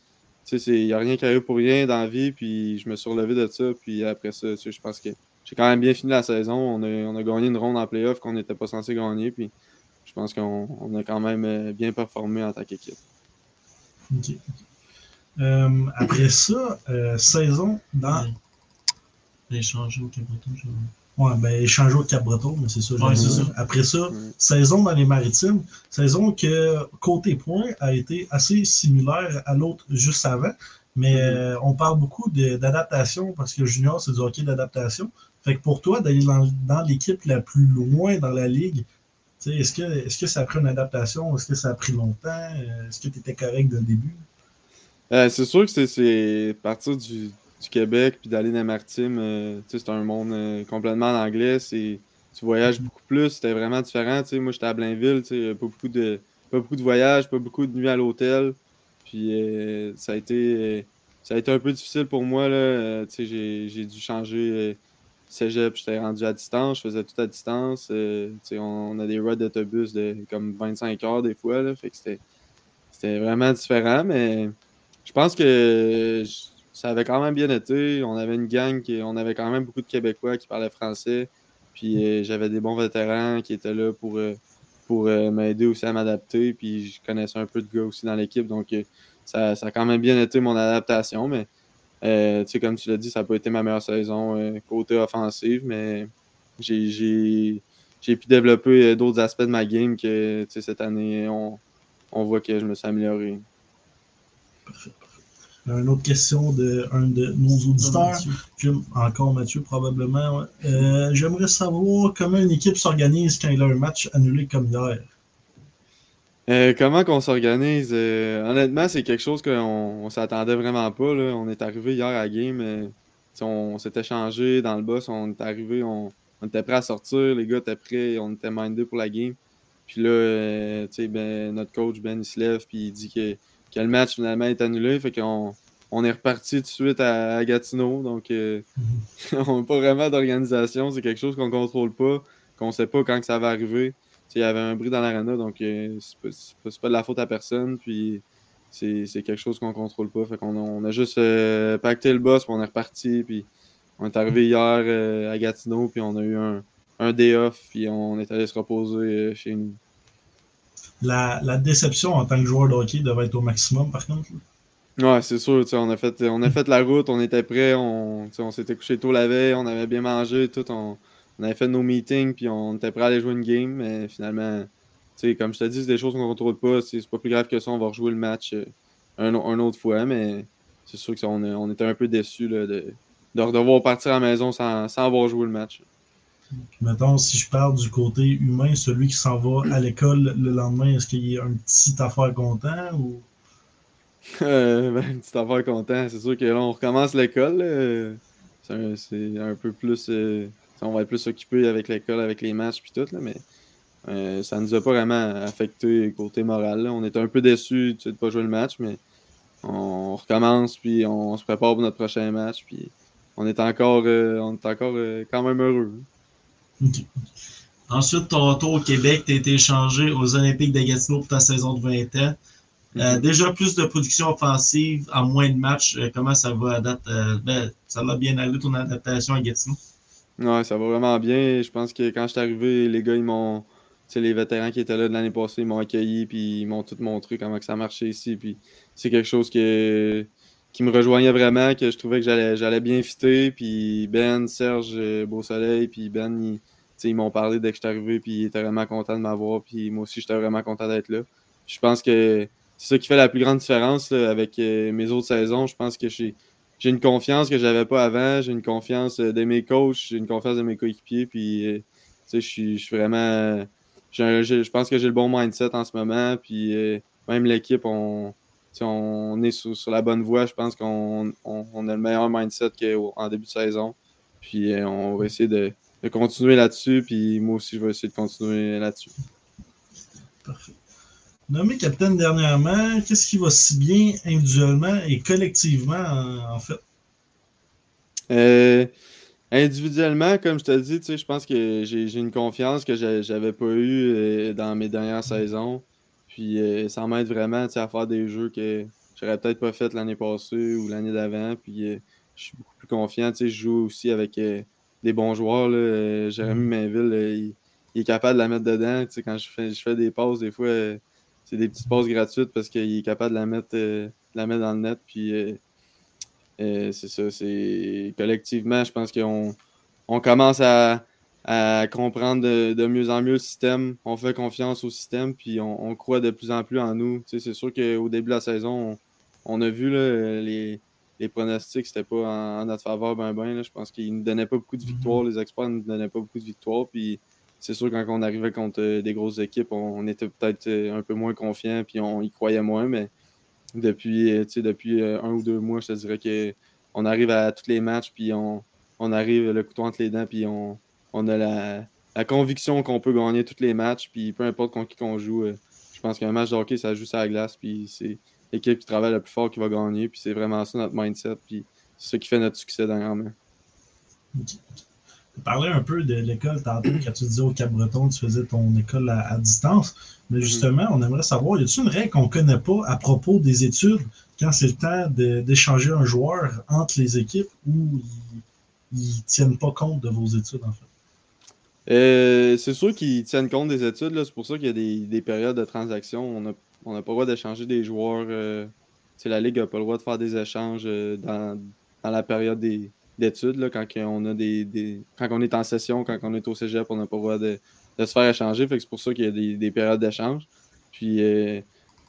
il n'y a rien qui arrive pour rien dans la vie. Puis, je me suis relevé de ça. Puis après ça, je pense que j'ai quand même bien fini la saison. On a, on a gagné une ronde en playoff qu'on n'était pas censé gagner. Puis je pense qu'on a quand même euh, bien performé en tant qu'équipe. Euh, après ça, euh, saison dans. Échanger au Cap-Breton. Ouais, ben échanger au Cap-Breton, mais c'est ça, Après ça, saison dans les maritimes. Saison que côté points a été assez similaire à l'autre juste avant. Mais mm-hmm. on parle beaucoup d'adaptation parce que junior, c'est du hockey d'adaptation. Fait que pour toi, d'aller dans, l'équipe la plus loin dans la ligue, est-ce que, est que ça a pris une adaptation? Est-ce que ça a pris longtemps? Euh, est-ce que tu étais correct dès le début? Euh, c'est sûr que c'est partir du, du, Québec puis d'aller dans Martine, euh, c'est un monde complètement en anglais. Tu voyages beaucoup plus, c'était vraiment différent. moi, j'étais à Blainville, pas beaucoup, de, pas beaucoup de voyages, pas beaucoup de nuits à l'hôtel. Puis ça, a été, ça a été un peu difficile pour moi. J'ai dû changer cégep, j'étais rendu à distance, je faisais tout à distance. Euh, on, a des roads d'autobus de comme 25 heures des fois, là, fait que c'était vraiment différent, mais je pense que ça avait quand même bien été. On avait une gang, qui, on avait quand même beaucoup de Québécois qui parlaient français, puis euh, j'avais des bons vétérans qui étaient là pour, euh, pour m'aider aussi à m'adapter, puis je connaissais un peu de gars aussi dans l'équipe, donc ça, ça a quand même bien été mon adaptation, mais euh, comme tu l'as dit, ça n'a pas été ma meilleure saison euh, côté offensive, mais j'ai pu développer euh, d'autres aspects de ma game que cette année, on, voit que je me suis amélioré. Parfait. Une autre question de un de nos auditeurs, encore Mathieu probablement. J'aimerais savoir comment une équipe s'organise quand il a un match annulé comme hier. Euh, comment qu'on s'organise? Euh, honnêtement, c'est quelque chose qu'on on, s'attendait vraiment pas. Là. On est arrivé hier à la game, euh, on, s'était changé dans le boss, on est arrivé, on, était prêt à sortir, les gars étaient prêts, on était mindés pour la game. Puis là, ben, notre coach Ben il se lève puis il dit que, le match finalement est annulé. Fait qu'on on est reparti tout de suite à, Gatineau. Donc mm-hmm. on n'a pas vraiment d'organisation. C'est quelque chose qu'on contrôle pas, qu'on sait pas quand que ça va arriver il y avait un bruit dans l'arena, donc euh, c'est pas, de la faute à personne. Puis c'est quelque chose qu'on contrôle pas. Fait qu'on a, on a juste euh, pacté le boss, puis on est reparti. Puis on est arrivé hier euh, à Gatineau, puis on a eu un, un day off, puis on est allé se reposer chez nous. La, déception en tant que joueur de hockey devait être au maximum, par contre. Ouais, c'est sûr. On a, fait, on a fait la route, on était prêts, on, on s'était couché tôt la veille, on avait bien mangé, tout. On, on avait fait nos meetings, puis on était prêt à aller jouer une game, mais finalement, comme je te dis, c'est des choses qu'on ne contrôle pas. C'est pas plus grave que ça, on va rejouer le match euh, un, autre fois, mais c'est sûr qu'on on était un peu déçus de, de devoir partir à la maison sans, avoir joué le match. Mettons, si je parle du côté humain, celui qui s'en va à l'école le lendemain, est-ce qu'il y a un petit affaire content ou? Euh, ben, une petite affaire content. C'est sûr que là, on recommence l'école. C'est un, peu plus. Euh, on va être plus occupé avec l'école, avec les matchs puis tout, là, mais euh, ça nous a pas vraiment affecté côté moral. On était un peu déçus de ne pas jouer le match, mais on recommence puis on se prépare pour notre prochain match. Puis on est encore, euh, on est encore quand même heureux. Ensuite, ton retour au Québec, tu as été échangé aux Olympiques de Gatineau pour ta saison de 20 ans. Mm-hmm. déjà plus de production offensive en moins de matchs. comment ça va à date? Ben, ça va bien aller ton adaptation à Gatineau? Ouais, ça va vraiment bien. Je pense que quand je suis arrivé, les gars, ils m'ont. Tu les vétérans qui étaient là de l'année passée, ils m'ont accueilli, puis ils m'ont tout montré comment que ça marchait ici. Puis c'est quelque chose que, qui me rejoignait vraiment, que je trouvais que j'allais, bien fitter. Puis Ben, Serge, euh, Beau Soleil, puis Ben, ils, m'ont parlé dès que je suis arrivé, puis ils étaient vraiment contents de m'avoir. Puis moi aussi, j'étais vraiment content d'être là. je pense que ça qui fait la plus grande différence là, avec euh, mes autres saisons. Je pense que j'ai j'ai une confiance que j'avais pas avant. J'ai une confiance euh, de mes coachs, j'ai une confiance de mes coéquipiers. Puis, euh, je suis, vraiment. Je pense que j'ai le bon mindset en ce moment. Puis, même l'équipe, on, on est sur, sur la bonne voie. Je pense qu'on on, on a le meilleur mindset qu'en début de saison. Puis, euh, on va essayer de, de continuer là-dessus. Puis, moi aussi, je vais essayer de continuer là-dessus. Parfait. Nommé capitaine dernièrement, qu'est-ce qui va si bien individuellement et collectivement, en, en fait? Euh, individuellement, comme je te dis, tu sais, je pense que j'ai une confiance que j'a- j'avais pas eue euh, dans mes dernières saisons. Puis euh, ça m'aide vraiment à faire des jeux que j'aurais peut-être pas fait l'année passée ou l'année d'avant. Puis euh, je suis beaucoup plus confiant. Je joue aussi avec euh, des bons joueurs. Là. Jérémy Mainville, euh, il, il est capable de la mettre dedans. Quand je fais, je fais des passes, des fois, c'est des petites passes gratuites parce qu'il est capable de la mettre, de la mettre dans le net. Puis c'est ça, c'est collectivement, je pense qu'on on commence à, à comprendre de, de mieux en mieux le système. On fait confiance au système, puis on, on croit de plus en plus en nous. Tu sais, c'est sûr qu'au début de la saison, on, on a vu là, les, les pronostics, c'était pas en, en notre faveur ben ben. là. Je pense qu'ils ne nous donnaient pas beaucoup de victoires. Les experts ne nous donnaient pas beaucoup de victoires. Puis c'est sûr, quand on arrivait contre euh, des grosses équipes, on, on était peut-être euh, un peu moins confiant, puis on y croyait moins, mais depuis, euh, tu sais, depuis un ou deux mois, je te dirais que on arrive à tous les matchs, puis on, on arrive le couteau entre les dents, puis on, on a la, la conviction qu'on peut gagner tous les matchs, puis peu importe contre qui qu'on joue. euh, je pense qu'un match de hockey, ça joue sur la glace, puis c'est l'équipe qui travaille le plus fort qui va gagner, puis c'est vraiment ça notre mindset, puis c'est ça qui fait notre succès dernièrement. Tu parlais un peu de l'école tantôt quand tu disais au Cap-Breton, tu faisais ton école à, à distance. Mais justement, on aimerait savoir, y a-t-il une règle qu'on ne connaît pas à propos des études quand c'est le temps d'échanger un joueur entre les équipes ou ils ne tiennent pas compte de vos études en fait? Euh, c'est sûr qu'ils tiennent compte des études, c'est pour ça qu'il y a des, des périodes de transaction. On n'a on pas le droit d'échanger des joueurs. euh, la Ligue n'a pas le droit de faire des échanges euh, dans, dans la période des- d'études, quand on a des, des- quand est en session, quand on est au cégep, on n'a pas le droit de, de se faire échanger. C'est pour ça qu'il y a des, des périodes d'échange. Puis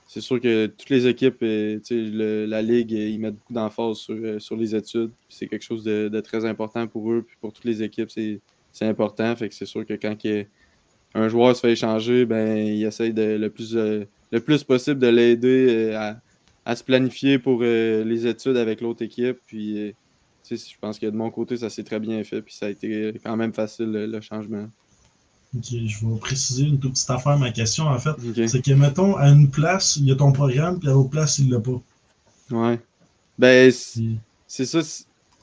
c'est sûr que toutes les équipes, la Ligue, ils mettent beaucoup d'emphase sur, sur les études. C'est quelque chose de, de très important pour eux. Puis pour toutes les équipes, c'est c'est important. Fait que c'est sûr que quand il un joueur se fait échanger, ben, il essaye de, le, plus, euh, le plus possible de l'aider euh, à, à se planifier pour euh, les études avec l'autre équipe. Puis, je pense que de mon côté, ça s'est très bien fait. Puis ça a été quand même facile le, le changement. Ok, je vais préciser une toute petite affaire, ma question en fait. C'est que, mettons, à une place, il y a ton programme, puis à l'autre place, il ne l'a pas. Ouais. Ben, c'est ça.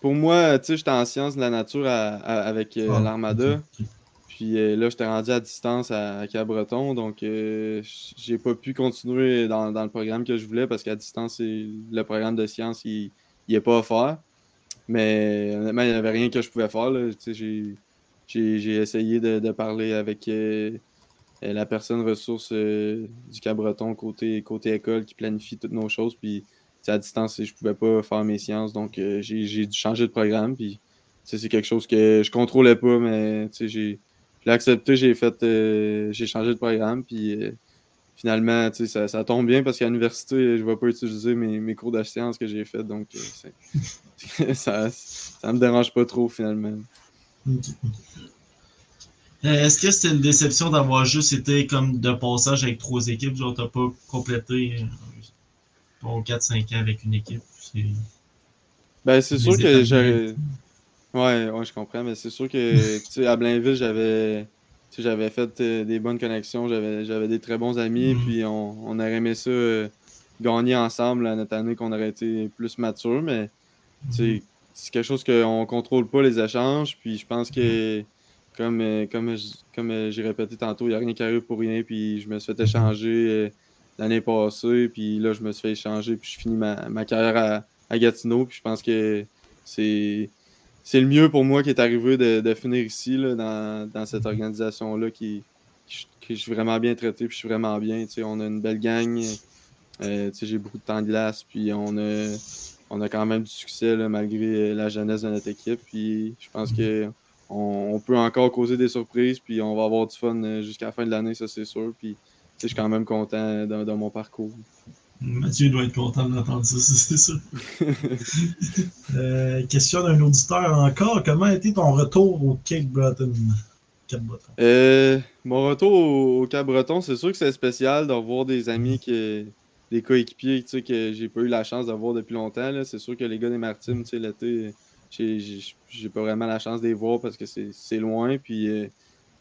Pour moi, tu sais, j'étais en sciences de la nature à- à- avec euh, Ah, l'Armada. Puis euh, là, j'étais rendu à distance à, à Cabreton, donc euh, j'ai pas pu continuer dans, dans le programme que je voulais parce qu'à distance, le programme de sciences, il n'est pas offert. Mais honnêtement, il n'y avait rien que je pouvais faire. J'ai essayé de, de parler avec euh, la personne ressource du Cabreton côté, côté école qui planifie toutes nos choses. Puis à distance, je pouvais pas faire mes sciences, donc euh, j'ai dû changer de programme. Puis c'est quelque chose que je contrôlais pas, mais j'ai accepté, j'ai fait euh, j'ai changé de programme, puis euh, finalement, ça, ça tombe bien parce qu'à l'université, je vais pas utiliser mes, mes cours de que j'ai fait, donc ça, ça me dérange pas trop finalement. Est-ce que c'était une déception d'avoir juste été comme de passage avec trois équipes? Genre, t'as pas complété euh, ton 4-5 ans avec une équipe? C'est- Ben, c'est sûr que j'aurais. Ouais, ouais, je comprends, mais c'est sûr que, tu sais, à Blainville, j'avais. tu sais, J'avais fait euh, des bonnes connexions, j'avais j'avais des très bons amis, Mhm. puis on, on aurait aimé ça euh, gagner ensemble à notre année qu'on aurait été plus mature, mais tu sais, c'est quelque chose qu'on contrôle pas les échanges, puis je pense que comme, euh, comme, comme euh, j'ai répété tantôt, il n'y a rien qui arrive pour rien, puis je me suis fait échanger l'année passée, puis là, je me suis fait échanger, puis je finis ma, ma carrière à, à Gatineau, puis je pense que c'est le mieux pour moi qui est arrivé de, de finir ici, là, dans, dans cette organisation-là, qui, qui, je suis vraiment bien traité, puis je suis vraiment bien, on a une belle gang, euh, j'ai beaucoup de temps de glace, puis on a, on a quand même du succès, malgré la jeunesse de notre équipe, puis je pense que on, on peut encore causer des surprises, puis on va avoir du fun euh, jusqu'à la fin de l'année, ça c'est sûr. Puis je suis quand même content de, de mon parcours. Mathieu doit être content d'entendre ça, c'est sûr. Euh, question d'un auditeur encore. Comment a été ton retour au Cape Breton? Cape Breton. Euh, mon retour au, Cap Breton, c'est sûr que c'est spécial de revoir des amis, que, des coéquipiers tu sais, que j'ai pas eu la chance de voir depuis longtemps. là. C'est sûr que les gars des Martines, tu sais, l'été, j'ai- pas vraiment la chance de les voir parce que c'est loin. Puis, euh,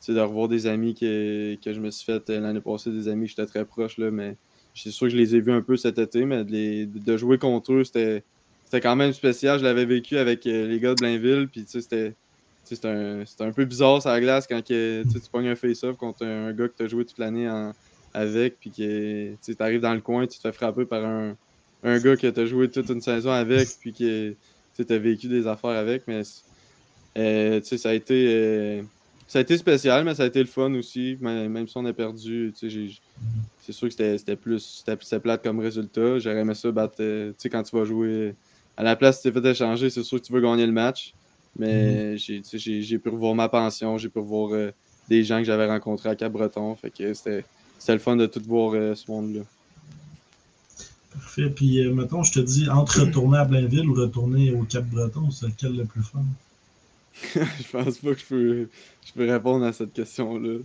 de revoir des amis que, que je me suis fait euh, l'année passée, des amis que j'étais très proche, là, mais c'est sûr que je les ai vus un peu cet été, mais de, jouer contre eux, c'était quand même spécial. Je l'avais vécu avec euh, les gars de Blainville, puis c'était un, un peu bizarre sur la glace quand que, tu pognes un face-off contre un, gars que tu as joué toute l'année avec, puis que tu arrives dans le coin, tu te fais frapper par un, un gars que tu as joué toute une saison avec, puis que tu as vécu des affaires avec, mais euh, ça a été. Ça a été spécial, mais ça a été le fun aussi. Même, si on a perdu, c'est sûr que c'était plus c'était plate comme résultat. J'aurais aimé ça battre. euh, tu sais, quand tu vas jouer à la place, tu t'es fait échanger, c'est sûr que tu veux gagner le match. Mais sais, j'ai- pu revoir ma pension, j'ai pu revoir euh, des gens que j'avais rencontrés à Cap-Breton. Fait que c'était le fun de tout voir euh, ce monde-là. Parfait. Puis, euh, mettons, je te dis, entre retourner à Blainville ou retourner au Cap Breton, c'est lequel le plus fun? je pense pas que je peux, je peux répondre à cette question-là.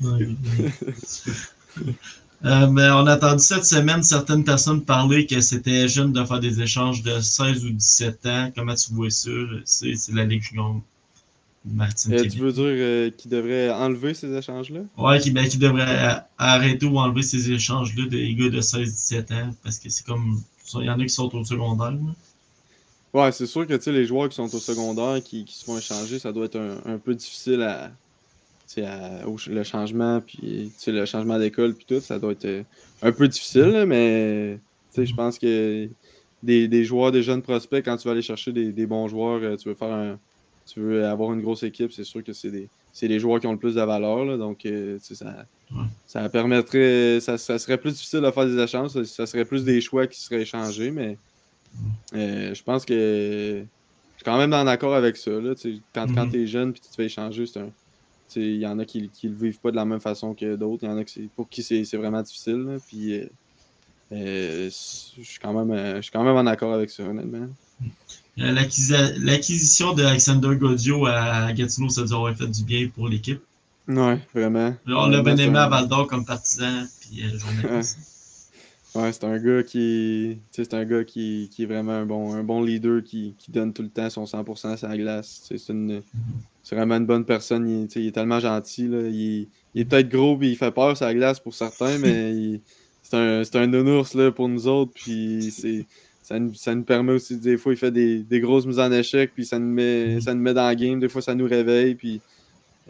Ouais. Euh, mais on a entendu cette semaine certaines personnes parler que c'était jeune de faire des échanges de 16 ou 17 ans. Comment tu vois ça? C'est la Ligue junior Martine Euh, tu veux dire euh, qu'il devrait enlever ces échanges-là? euh, Ouais, qui, ben, qui devrait euh, arrêter ou enlever ces échanges-là des gars de 16-17 ans parce que c'est comme. Il y en a qui sont au secondaire. là. Ouais, c'est sûr que tu sais, les joueurs qui sont au secondaire, qui, qui se font échanger, ça doit être un, un peu difficile à, au le changement, puis tu sais, le changement d'école, puis tout, ça doit être euh, un peu difficile, mais je pense que des, des joueurs, des jeunes prospects, quand tu vas aller chercher des, des bons joueurs, euh, tu veux faire un, tu veux avoir une grosse équipe, c'est sûr que c'est des, c'est les joueurs qui ont le plus de valeur, là, donc euh, ça, Ouais. ça permettrait, ça, ça serait plus difficile de faire des échanges, ça, ça serait plus des choix qui seraient échangés, mais euh, je pense que je suis quand même en accord avec ça. Là, quand quand Mhm. tu es jeune et tu te fais échanger, Il y en a qui, qui le vivent pas de la même façon que d'autres. Il y en a qui pour qui c'est vraiment difficile. là, Puis euh, euh, je suis quand même je suis quand même en accord avec ça, honnêtement. L'acquisi- L'acquisition de Alexander Godio à Gatineau, ça dû avoir fait du bien pour l'équipe. Ouais, vraiment. On l'a bien aimé à Val d'Or comme partisan, puis Ouais, c'est un gars qui. C'est un gars qui, qui est vraiment un bon, un bon leader qui, qui donne tout le temps son 100% à sa glace. C'est une- c'est vraiment une bonne personne. Il, est- il tellement gentil. Là. Il, il est peut-être gros et il fait peur sa glace pour certains, mais c'est un, un nounours là, pour nous autres. Puis c'est. Ça nous, ça nous permet aussi, des fois, il fait des, des grosses mises en échec, puis ça nous, met, ça nous met dans le game. Des fois, ça nous réveille. Puis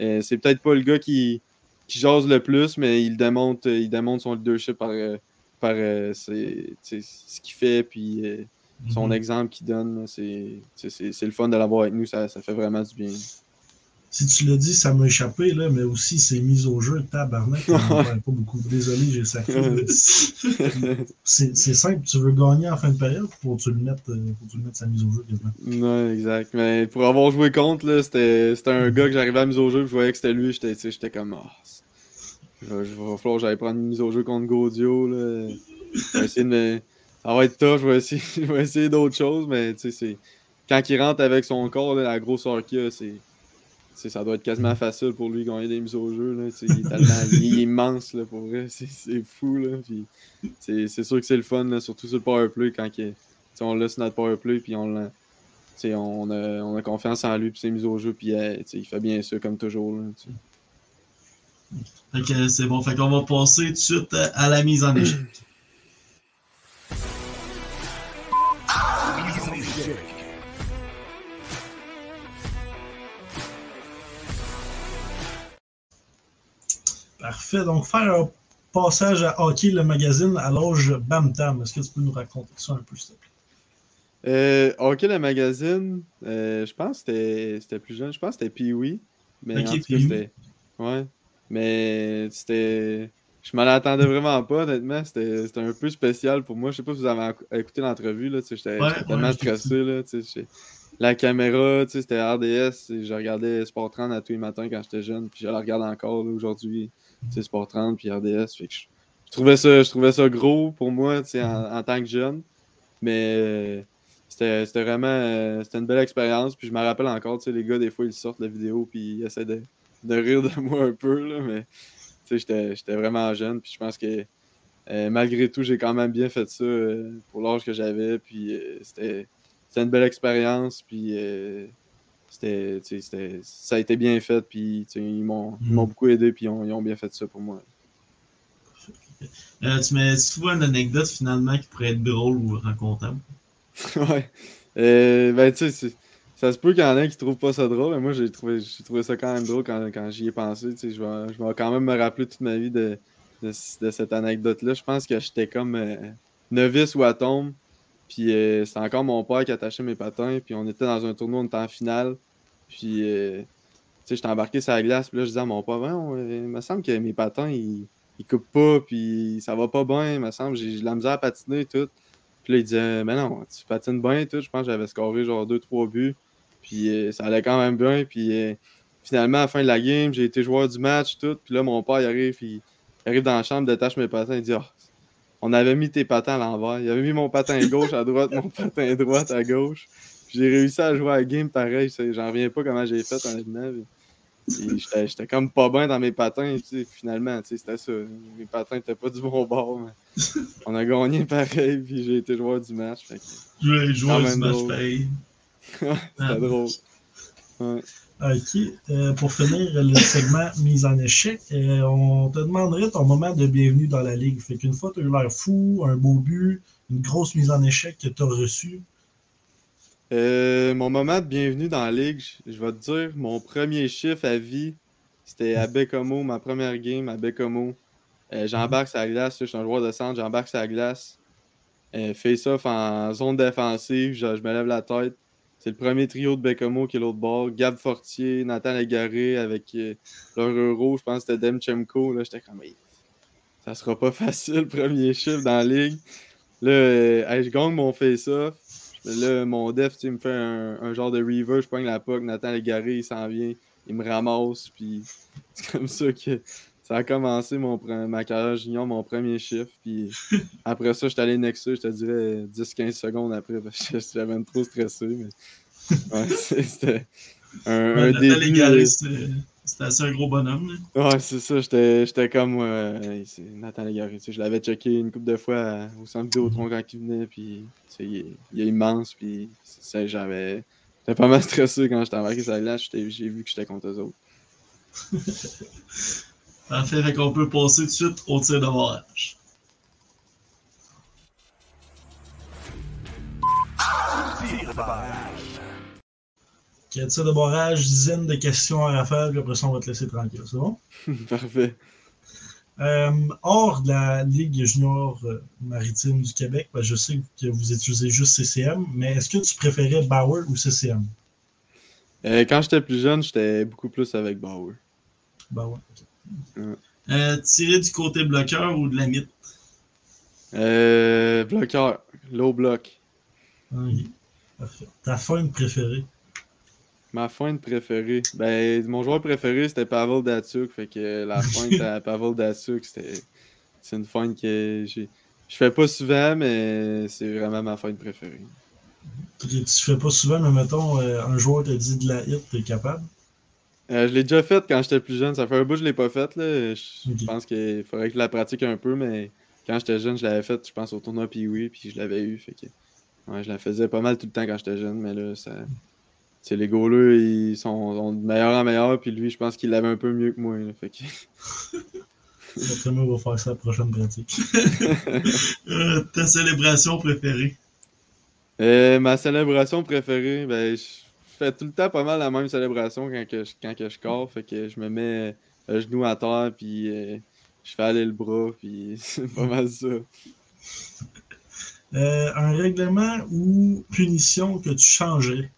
euh, c'est peut-être pas le gars qui, qui jase le plus, mais il démontre, il démontre son leadership par, euh, par euh, ses- ce qu'il fait, puis euh, son Mhm. exemple qu'il donne. C'est le fun de l'avoir avec nous, ça, ça fait vraiment du bien. Si tu l'as dit, ça m'a échappé, là, mais aussi c'est mise au jeu, tabarnak. on pas beaucoup. Désolé, j'ai sacré. C'est simple, tu veux gagner en fin de période, que tu le mettes, euh, tu le mettes sa mise au jeu quasiment. Ouais, exact. Mais pour avoir joué contre, c'était un gars que j'arrivais à mise au jeu, je voyais que c'était lui, j'étais comme. C'est- je vais, falloir que j'aille prendre une mise au jeu contre Gaudio. Là. Je vais essayer de me- Ça va être tough, je vais essayer, essayer d'autres choses, mais tu sais. Quand il rentre avec son corps, la grosseur qu'il a, c'est. ça doit être quasiment facile pour lui gagner des mises au jeu. Là. Il est, tellement, il immense là, pour vrai. C'est fou. C'est sûr que c'est le fun, surtout sur le powerplay quand il- on l'a sur notre powerplay puis on l'a. On a, on a confiance en lui puis ses mises au jeu puis il fait bien ça comme toujours. Fait que c'est bon. Fait qu'on va passer tout de suite euh, à la mise en échec. Parfait. Donc, faire un passage à Hockey, le magazine, à l'âge Bam Tam. Est-ce que tu peux nous raconter ça un peu, s'il te plaît? Euh, ok, le magazine, euh, je pense que c'était- plus jeune. Je pense que c'était Pee-Wee. Mais Ok, en tout cas, Pee-wee. c'était. Ouais. Mais c'était. Je m'en attendais vraiment pas, honnêtement. C'était c'était un peu spécial pour moi. Je sais pas si vous avez écouté l'entrevue. J'étais Ouais, j'étais ouais, tellement stressé. Là, tu sais, j'ai- la caméra, tu sais, c'était RDS. et Je regardais Sport 30 à tous les matins quand j'étais jeune. Puis je la regarde encore là, aujourd'hui. Sport 30 puis RDS. Fait que je- je trouvais ça, je trouvais ça gros pour moi tu sais, en, en tant que jeune. Mais c'était c'était vraiment euh, c'était une belle expérience. Puis je me rappelle encore, tu sais, les gars, des fois, ils sortent la vidéo puis ils essaient de, de rire de moi un peu. Là, mais j'étais vraiment jeune. Puis je pense que euh, malgré tout, j'ai quand même bien fait ça euh, pour l'âge que j'avais. Puis euh, c'était une belle expérience. Puis c'était, ça a été bien fait. Puis ils m'ont Mhm. beaucoup aidé. Puis ils ont, ils ont bien fait ça pour moi. Tu, mets, tu vois une anecdote finalement qui pourrait être drôle ou racontable? Ouais. Ben, tu sais, ça se peut qu'il y en ait qui trouvent pas ça drôle, mais moi, j'ai trouvé, ça quand même drôle quand, quand j'y ai pensé. Je vais, je vais quand même me rappeler toute ma vie de, de, cette anecdote-là. Je pense que j'étais comme euh, novice ou atome, puis euh, c'était encore mon père qui attachait mes patins, puis on était dans un tournoi, on était en finale, puis, euh, j'étais embarqué sur la glace, puis là, je disais à mon père, euh, il me semble que mes patins, ils, ils coupent pas, puis ça va pas bien, il me semble, j'ai de la misère à patiner et tout. Puis là, il disait, mais non, tu patines bien et tout. Je pense que j'avais scoré genre 2-3 buts. Puis euh, ça allait quand même bien. Puis euh, finalement, à la fin de la game, j'ai été joueur du match, tout. Puis là, mon père, il arrive, il, il arrive dans la chambre, détache mes patins. Il dit, Ah, on avait mis tes patins à l'envers. Il avait mis mon patin gauche à droite, mon patin droite à gauche. Puis J'ai réussi à jouer à la game pareil. J'en reviens pas comment j'ai fait, honnêtement. Puis- puis J'étais comme pas bien dans mes patins, tu sais, finalement, tu sais, c'était ça. Mes patins étaient pas du bon bord, mais on a gagné pareil, puis j'ai été joueur du match. Fait que... Quand du match drôle. pareil. C'était Ah. drôle. Ouais. OK. Euh, pour finir le segment mise en échec, euh, on te demanderait ton moment de bienvenue dans la ligue. Fait qu'une fois, tu as eu l'air fou, un beau but, une grosse mise en échec que tu as reçue. Euh, mon moment de bienvenue dans la ligue, je vais te dire, mon premier chiffre à vie, c'était à Bécomo, ma première game à Bécomo. J'embarque sur la glace, je suis un joueur de centre, j'embarque sur la glace. Face-off en zone défensive, je, je me lève la tête. C'est le premier trio de Bécomo qui est l'autre bord. Gab Fortier, Nathan Légaré avec leur euro, je pense que c'était Demchenko. Là, j'étais comme, ça sera pas facile, premier chiffre dans la ligue. Là, euh, hey, je gagne mon face-off. Là, mon def, tu me fait un, un genre de reverse, je pogne la puck, Nathan Légaré, il s'en vient, il me ramasse, c'est comme ça que ça a commencé mon, ma carrière junior, mon premier chiffre, puis après ça, j'étais allé Nexus, je te dirais 10-15 secondes après, parce que j'avais trop stressé, mais ouais, c'était un, un Ouais, début... Euh, c'était assez un gros bonhomme. là. Ouais, c'est ça, j'étais j'étais comme euh, c'est Nathan Légaré. tu sais, Je l'avais checké une couple de fois à- au centre Vidéotron quand il venait, puis il, est- il est immense, puis ça, j'avais. J'étais pas mal stressé quand j'étais embarqué sur la glace, j'étais- j'ai vu que j'étais contre eux autres. Parfait, fait qu'on peut passer tout de suite au tir de barrage. Tir de barrage. Qui a de barrage, dizaines de questions à faire, puis après ça, on va te laisser tranquille. C'est bon? Parfait. Euh, hors de la Ligue junior euh, maritime du Québec, ben, je sais que vous utilisez juste CCM, mais est-ce que tu préférais Bauer ou CCM? Euh, quand j'étais plus jeune, j'étais beaucoup plus avec Bauer. Bauer. Euh, tirer du côté bloqueur ou de la mythe? Euh, bloqueur, low block. Parfait. Ta feinte préférée? Ma feinte préférée. Ben, mon joueur préféré, c'était Pavel Datsuk. Fait que la feinte à Pavel Datsuk, c'était. C'est une feinte que j'ai. Je fais pas souvent, mais c'est vraiment ma feinte préférée. Tu fais pas souvent, mais mettons, euh, un joueur te dit de la hit, t'es capable? Euh, je l'ai déjà faite quand j'étais plus jeune. Ça fait un bout que je l'ai pas faite. Là. Je pense qu'il faudrait que je la pratique un peu, mais quand j'étais jeune, je l'avais faite, je pense, au tournoi Pee-Wee, puis je l'avais eu. Fait que, ouais, je la faisais pas mal tout le temps quand j'étais jeune, mais là, ça. les goalers, ils sont, sont de meilleur en meilleur, puis lui, je pense qu'il l'avait un peu mieux que moi. là. Fait que... On va faire ça la prochaine pratique. Euh, ta célébration préférée? Euh, ma célébration préférée, ben, je fais tout le temps pas mal la même célébration quand, que je, quand que je score. Fait que je me mets le genou à terre, puis euh, je fais aller le bras, puis c'est pas mal ça. Euh, un règlement ou punition que tu changerais?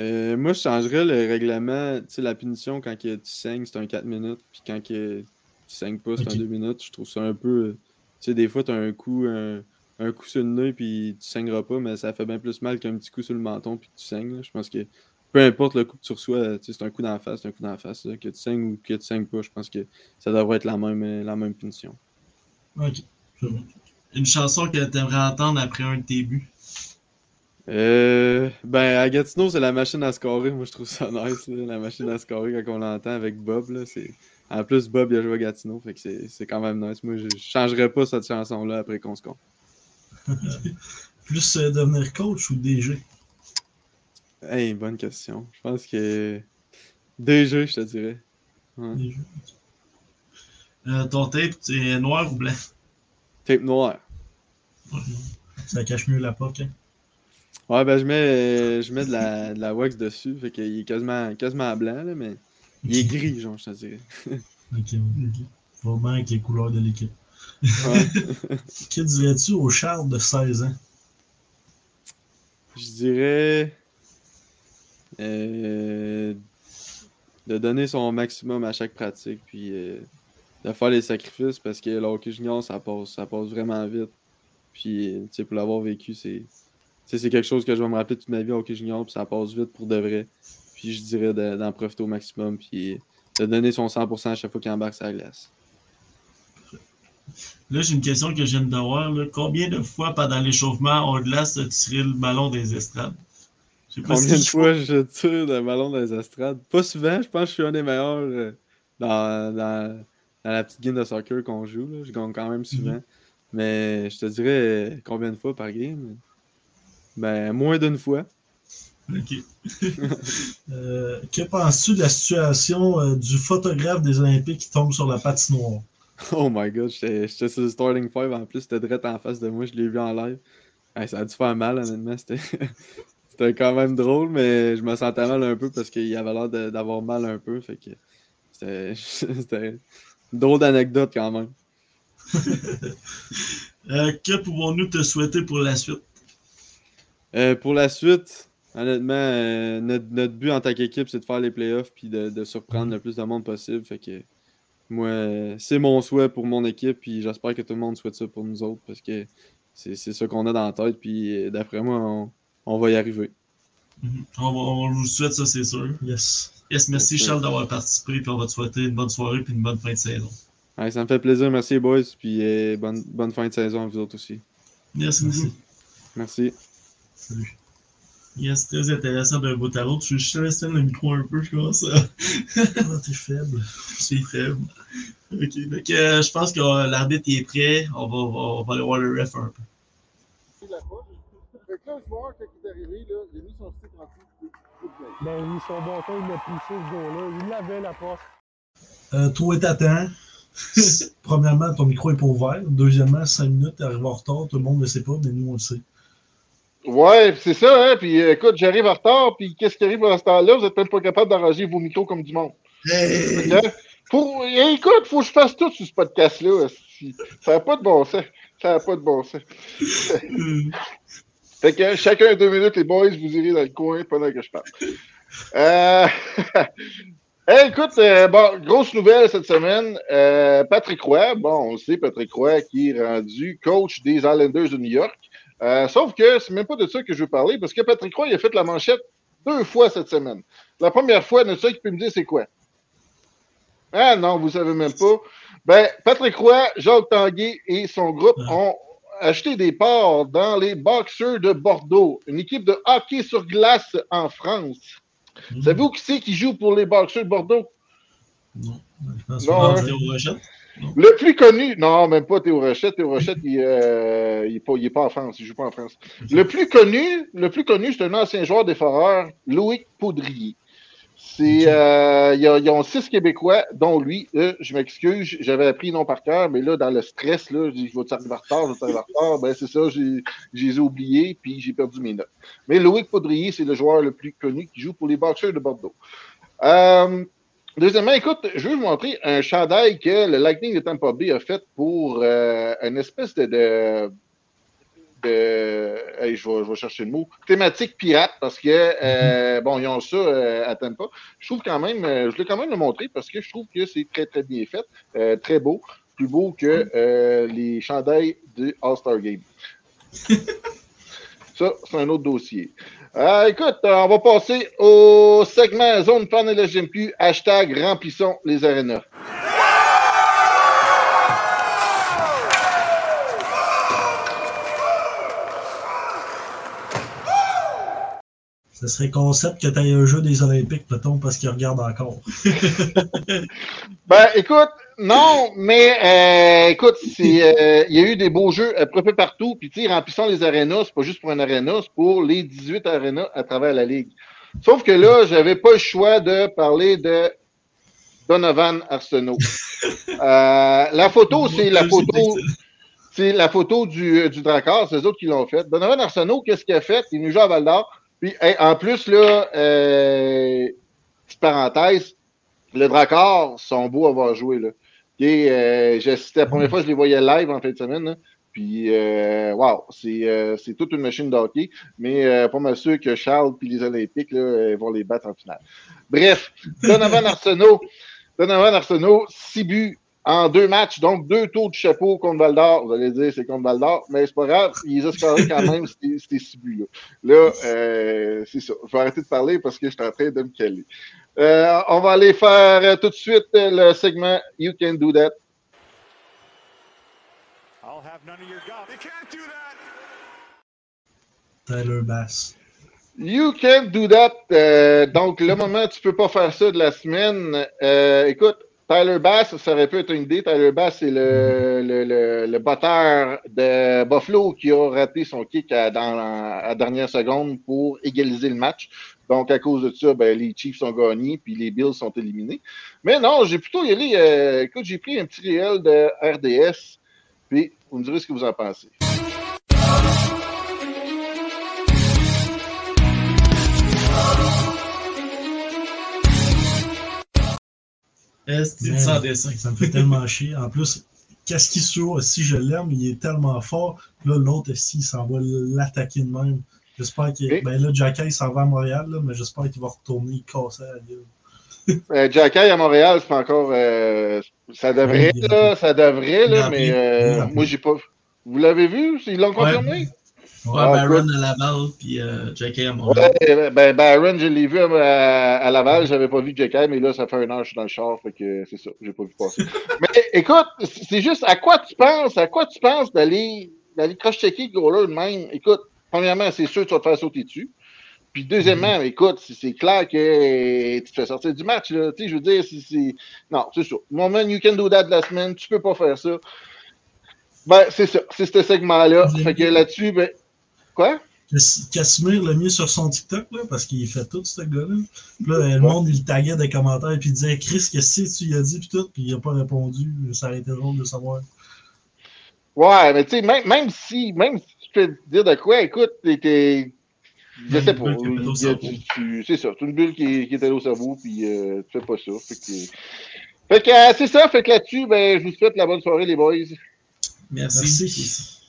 Euh, moi, je changerais le règlement. Tu sais, la punition quand que tu saignes, c'est un 4 minutes. Puis quand que tu saignes pas, c'est Ok. un 2 minutes. Je trouve ça un peu. euh, Tu sais, des fois, tu as un coup, un, un coup sur le nez, puis tu saigneras pas, mais ça fait bien plus mal qu'un petit coup sur le menton, puis tu saignes. là. Je pense que peu importe le coup que tu reçois, tu c'est un coup d'en face, c'est un coup d'en face. là. Que tu saignes ou que tu saignes pas, je pense que ça devrait être la même, euh, la même punition. Ok. Une chanson que t'aimerais entendre après un de tes buts? Euh, ben, à Gatineau, c'est la machine à scorer. Moi, je trouve ça nice, là, la machine à scorer quand on l'entend avec Bob. Là. En plus, Bob, il a joué à Gatineau, fait que c'est, quand même nice. Moi, je, changerais pas cette chanson-là après qu'on score. Plus euh, devenir coach ou DG? Hey, bonne question. Je pense que DG, je te dirais. Ouais. DG. Euh, ton tape, c'est noir ou blanc? Tape noire. Ça cache mieux la POC. Hein? Ouais, ben, je mets, je mets de, la, de la wax dessus, fait qu'il est quasiment, quasiment blanc, là, mais il est gris, genre, je te dirais. Ok, ok. Va bien avec les couleurs de l'équipe. Ouais. Que dirais-tu au Charles de 16 ans? Je dirais euh, de donner son maximum à chaque pratique, puis euh, de faire les sacrifices parce que le hockey junior, ça passe, ça passe vraiment vite. Puis, euh, tu sais, pour l'avoir vécu, c'est quelque chose que je vais me rappeler toute ma vie au hockey junior, puis ça passe vite pour de vrai. Puis, je dirais de- d'en profiter au maximum, puis de donner son 100% à chaque fois qu'il embarque sa glace. Là, j'ai une question que je viens de voir. Là. Combien de fois pendant l'échauffement, on glace a tiré le ballon des estrades? Combien de fois je tire de ballon les estrades? Pas souvent, je pense que je suis un des meilleurs euh, dans, dans, dans la petite game de soccer qu'on joue. Là. Je gagne quand même souvent. Mais je te dirais euh, combien de fois par game? Ben, moins d'une fois. Ok. Euh, que penses-tu de la situation euh, du photographe des Olympiques qui tombe sur la patinoire? Oh my god, j'étais sur le starting five en plus, c'était direct en face de moi, je l'ai vu en live. Hey, ça a dû faire mal, honnêtement. C'était quand même drôle, mais je me sentais mal un peu parce qu'il avait l'air d'avoir mal un peu. Fait que c'était drôle d'anecdote quand même. Euh, que pouvons-nous te souhaiter pour la suite? Euh, pour la suite, honnêtement, euh, notre, notre but en tant qu'équipe, c'est de faire les playoffs puis de, de surprendre le plus de monde possible. Fait que moi, c'est mon souhait pour mon équipe, puis j'espère que tout le monde souhaite ça pour nous autres parce que c'est c'est ça qu'on a dans la tête, puis euh, d'après moi, on, on va y arriver. Mhm. On, va- on vous souhaite ça, c'est sûr. Yes. Yes, merci. Charles d'avoir participé, puis on va te souhaiter une bonne soirée puis une bonne fin de saison. Ouais, ça me fait plaisir, merci boys, puis euh, bonne, bonne fin de saison à vous autres aussi. Merci. Merci. Salut. Yes, très intéressant d'un bout à l'autre. Je je te laisse le micro un peu, je commence à... Ah, t'es faible. C'est faible. Ok, donc euh, je pense que euh, l'arbitre est prêt. On va, on va aller voir le ref un peu. Fait que là, le joueur, quand il est arrivé, là, il a mis son stick en dessous. du coup de Ben oui, son bâton, il l'a poussé ce gars-là. Il l'avait, la porte. Euh, toi, t'attends. Premièrement, ton micro est pas ouvert. Deuxièmement, 5 minutes, t'es arrivé en retard. Tout le monde ne le sait pas, mais nous, on le sait. Ouais, c'est ça, hein. Puis euh, écoute, j'arrive en retard, puis qu'est-ce qui arrive à ce temps-là? Vous êtes même pas capable d'arranger vos micros comme du monde. Hey! Hein? Faut, eh, écoute, faut que je fasse tout sur ce podcast-là. Ça n'a pas de bon sens. Ça n'a pas de bon sens. Fait que chacun deux minutes, les boys, vous irez dans le coin pendant que je parle. Euh... hey, écoute, euh, bon, grosse nouvelle cette semaine. Euh, Patrick Roy, bon, on sait Patrick Roy qui est rendu coach des Islanders de New York. Euh, sauf que c'est même pas de ça que je veux parler, parce que Patrick Roy il a fait la manchette deux fois cette semaine. La première fois, de ça qui peut me dire c'est quoi? Ah non, vous savez même pas. Ben, Patrick Roy, Jacques Tanguay et son groupe Ah. ont acheté des parts dans les Boxers de Bordeaux, une équipe de hockey sur glace en France. Hmm. Savez-vous qui c'est qui joue pour les Boxers de Bordeaux? Non. Je pense Non, hein. Le plus connu, non, même pas Théo Rochette. Théo Rochette, il, euh, il est pas, pas en France, il joue pas en France. Le plus connu, le plus connu, c'est un ancien joueur des Foreurs, Loïc Poudrier. C'est, euh, ils ont- ils ont six Québécois, dont lui. Euh, je m'excuse, j'avais appris le nom par cœur, mais là, dans le stress, là, je dis, je vais arriver en retard, je vais arriver en retard? Ben, c'est ça, j'ai, je les ai oubliés, puis j'ai perdu mes notes. Mais Loïc Poudrier, c'est le joueur le plus connu qui joue pour les Boxers de Bordeaux. Deuxièmement, écoute, je veux vous montrer un chandail que le Lightning de Tampa Bay a fait pour euh, une espèce de. de, de- hey, je, vais, je vais chercher le mot. Thématique pirate, parce que, euh, bon, ils ont ça euh, à Tampa. Je trouve quand même, je voulais quand même le montrer parce que je trouve que c'est très, très bien fait. très beau. Plus beau que les chandails du All-Star Game. Ça, c'est un autre dossier. Euh, écoute, euh, on va passer au segment Zone Fan et le GMQ. Hashtag remplissons les arénas. Ce serait concept que tu aies un jeu des Olympiques, peut-on, parce qu'ils regardent encore. ben, écoute, non, mais euh, écoute, euh, il y a eu des beaux jeux un peu partout. Puis, tu sais, remplissant les arénas, c'est pas juste pour un aréna, c'est pour les 18 arénas à travers la ligue. Sauf que là, j'avais pas le choix de parler de Donovan Arsenault. Euh, la photo, c'est la photo. C'est la photo du, du Drakkar, c'est eux autres qui l'ont fait. Donovan Arsenault, qu'est-ce qu'il a fait? Il nous joue à Val d'Or. Puis, hey, en plus, là, euh, petite parenthèse, le Drakkar sont beaux à avoir joué, là. Et, euh, assisté la première fois, je les voyais live en fin de semaine, là. Puis, euh, wow, c'est, euh, c'est toute une machine de hockey. Mais euh, pas mal sûr que Charles puis les Olympiques là, euh, vont les battre en finale. Bref, Donovan Arsenault, Donovan Arsenault, six buts en deux matchs, donc deux tours de chapeau contre Val d'Or. Vous allez dire c'est contre Val d'Or, mais c'est pas grave, ils ont scoré quand même ces, six buts-là. Là, euh, c'est ça. Je vais arrêter de parler parce que je suis en train de me caler. Euh, on va aller faire euh, tout de suite euh, le segment You Can Do That. I'll have none of your. You can't do that. Tyler Bass. You can do that. Euh, donc, le moment, tu peux pas faire ça de la semaine. Euh, écoute, Tyler Bass, ça aurait pu être une idée. Tyler Bass, c'est le, le, le, le batteur de Buffalo qui a raté son kick à, dans la à dernière seconde pour égaliser le match. Donc, à cause de ça, ben, les Chiefs ont gagné, puis les Bills sont éliminés. Mais non, j'ai plutôt y aller. euh, écoute, j'ai pris un petit réel de RDS, puis vous me direz ce que vous en pensez. Est-ce Man, sans dessin? Ça me fait tellement chier. En plus, qu'est-ce qu'il se Si je l'aime, il est tellement fort. Là, l'autre, si, il s'en va l'attaquer de même. J'espère qu'il. Ok. Ben là, Jacky, s'en va à Montréal, là, mais j'espère qu'il va retourner casser à la gueule. Euh, Jacky à Montréal, c'est pas encore. euh, ça devrait, est là, ça devrait, là, mais euh, moi, j'ai pas. Vous l'avez vu? Ils l'ont confirmé? Ouais, Ah, Baron à Laval, puis euh, Jackie à Ouais, Montréal. ben, Byron, je l'ai vu à, à Laval, j'avais pas vu Jacky, mais là, ça fait un an que je suis dans le char, fait que c'est ça, j'ai pas vu passer. mais écoute, c'est juste, à quoi tu penses? À quoi tu penses d'aller cross-checker le de même? Écoute, premièrement, c'est sûr que tu vas te faire sauter dessus. Puis deuxièmement, écoute, c'est- c'est clair que tu te fais sortir du match. Là. Tu sais, je veux dire, c'est- c'est. Non, c'est ça. Moment you can do that de la semaine, tu peux pas faire ça. Ben, c'est ça. C'est ce segment-là. Fait que là-dessus, ben. Quoi? Cas- Casimir l'a mis sur son TikTok, là, parce qu'il fait tout, ce gars-là. Puis là, le monde, il le taguait des commentaires, puis il disait Chris, qu'est-ce que tu y as dit, puis tout, puis il a pas répondu. Ça aurait été drôle de savoir. Ouais, mais tu sais, même, même si même peux dire de quoi, écoute, t'es-. Je sais pas. C'est ça. C'est une bulle qui, qui est allée au cerveau, puis euh, tu fais pas ça. Fait que, fait que euh, c'est ça. Fait que là-dessus, ben, je vous souhaite la bonne soirée, les boys. Merci. Merci.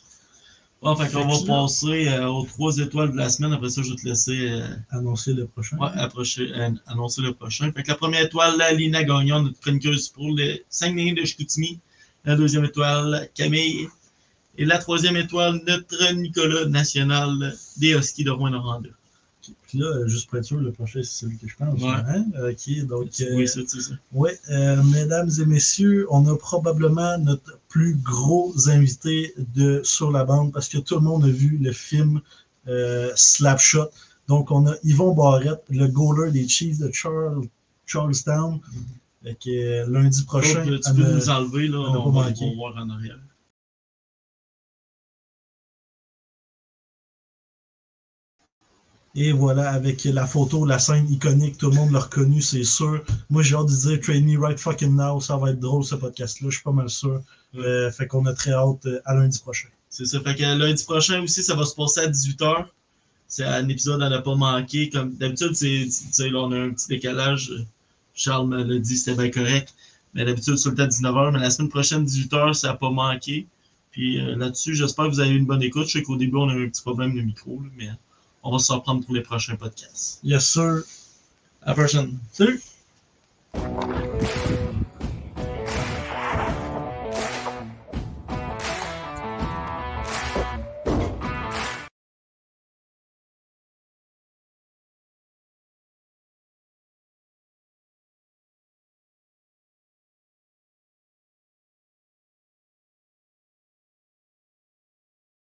Bon, fait qu'on Fait que va passer euh, aux trois étoiles de la semaine. Après ça, je vais te laisser euh, Annoncer le prochain. ouais, approcher, euh, annoncer le prochain. Fait que la première étoile, là, Lina Gagnon, notre chroniqueuse pour le 5 minutes de Chicoutimi. La deuxième étoile, Camille. Et la troisième étoile, notre Nicolas National des Huskies de Rouen-Noranda. Puis là, euh, juste pour être sûr, le prochain, c'est celui que je pense. Ouais. Hein? Ok, donc. euh, Oui, ça, c'est ça. Euh, mesdames et messieurs, on a probablement notre plus gros invité de sur la bande parce que tout le monde a vu le film euh, Slapshot. Donc, on a Yvon Barrette, le goaler des Chiefs de Charles, Charlestown. Euh, lundi prochain, Donc, tu peux nous enlever, là, on va manquer. le voir en arrière. Et voilà, avec la photo, la scène iconique, tout le monde l'a reconnu, c'est sûr. Moi, j'ai hâte de dire Trade Me Right Fucking Now, ça va être drôle ce podcast-là, je suis pas mal sûr. Euh, fait qu'on a très hâte euh, à lundi prochain. C'est ça. Fait que lundi prochain aussi, ça va se passer à 18h. C'est un épisode à ne pas manquer. Comme d'habitude, c'est, on a un petit décalage. Charles me l'a dit, c'était bien correct. Mais d'habitude, c'est le temps à 19h. Mais la semaine prochaine, 18h, ça n'a pas manqué. Puis euh, là-dessus, j'espère que vous avez eu une bonne écoute. Je sais qu'au début, on a eu un petit problème de micro, là, mais on va s'en reprendre pour les prochains podcasts. Yes, sir. À la prochaine. Salut!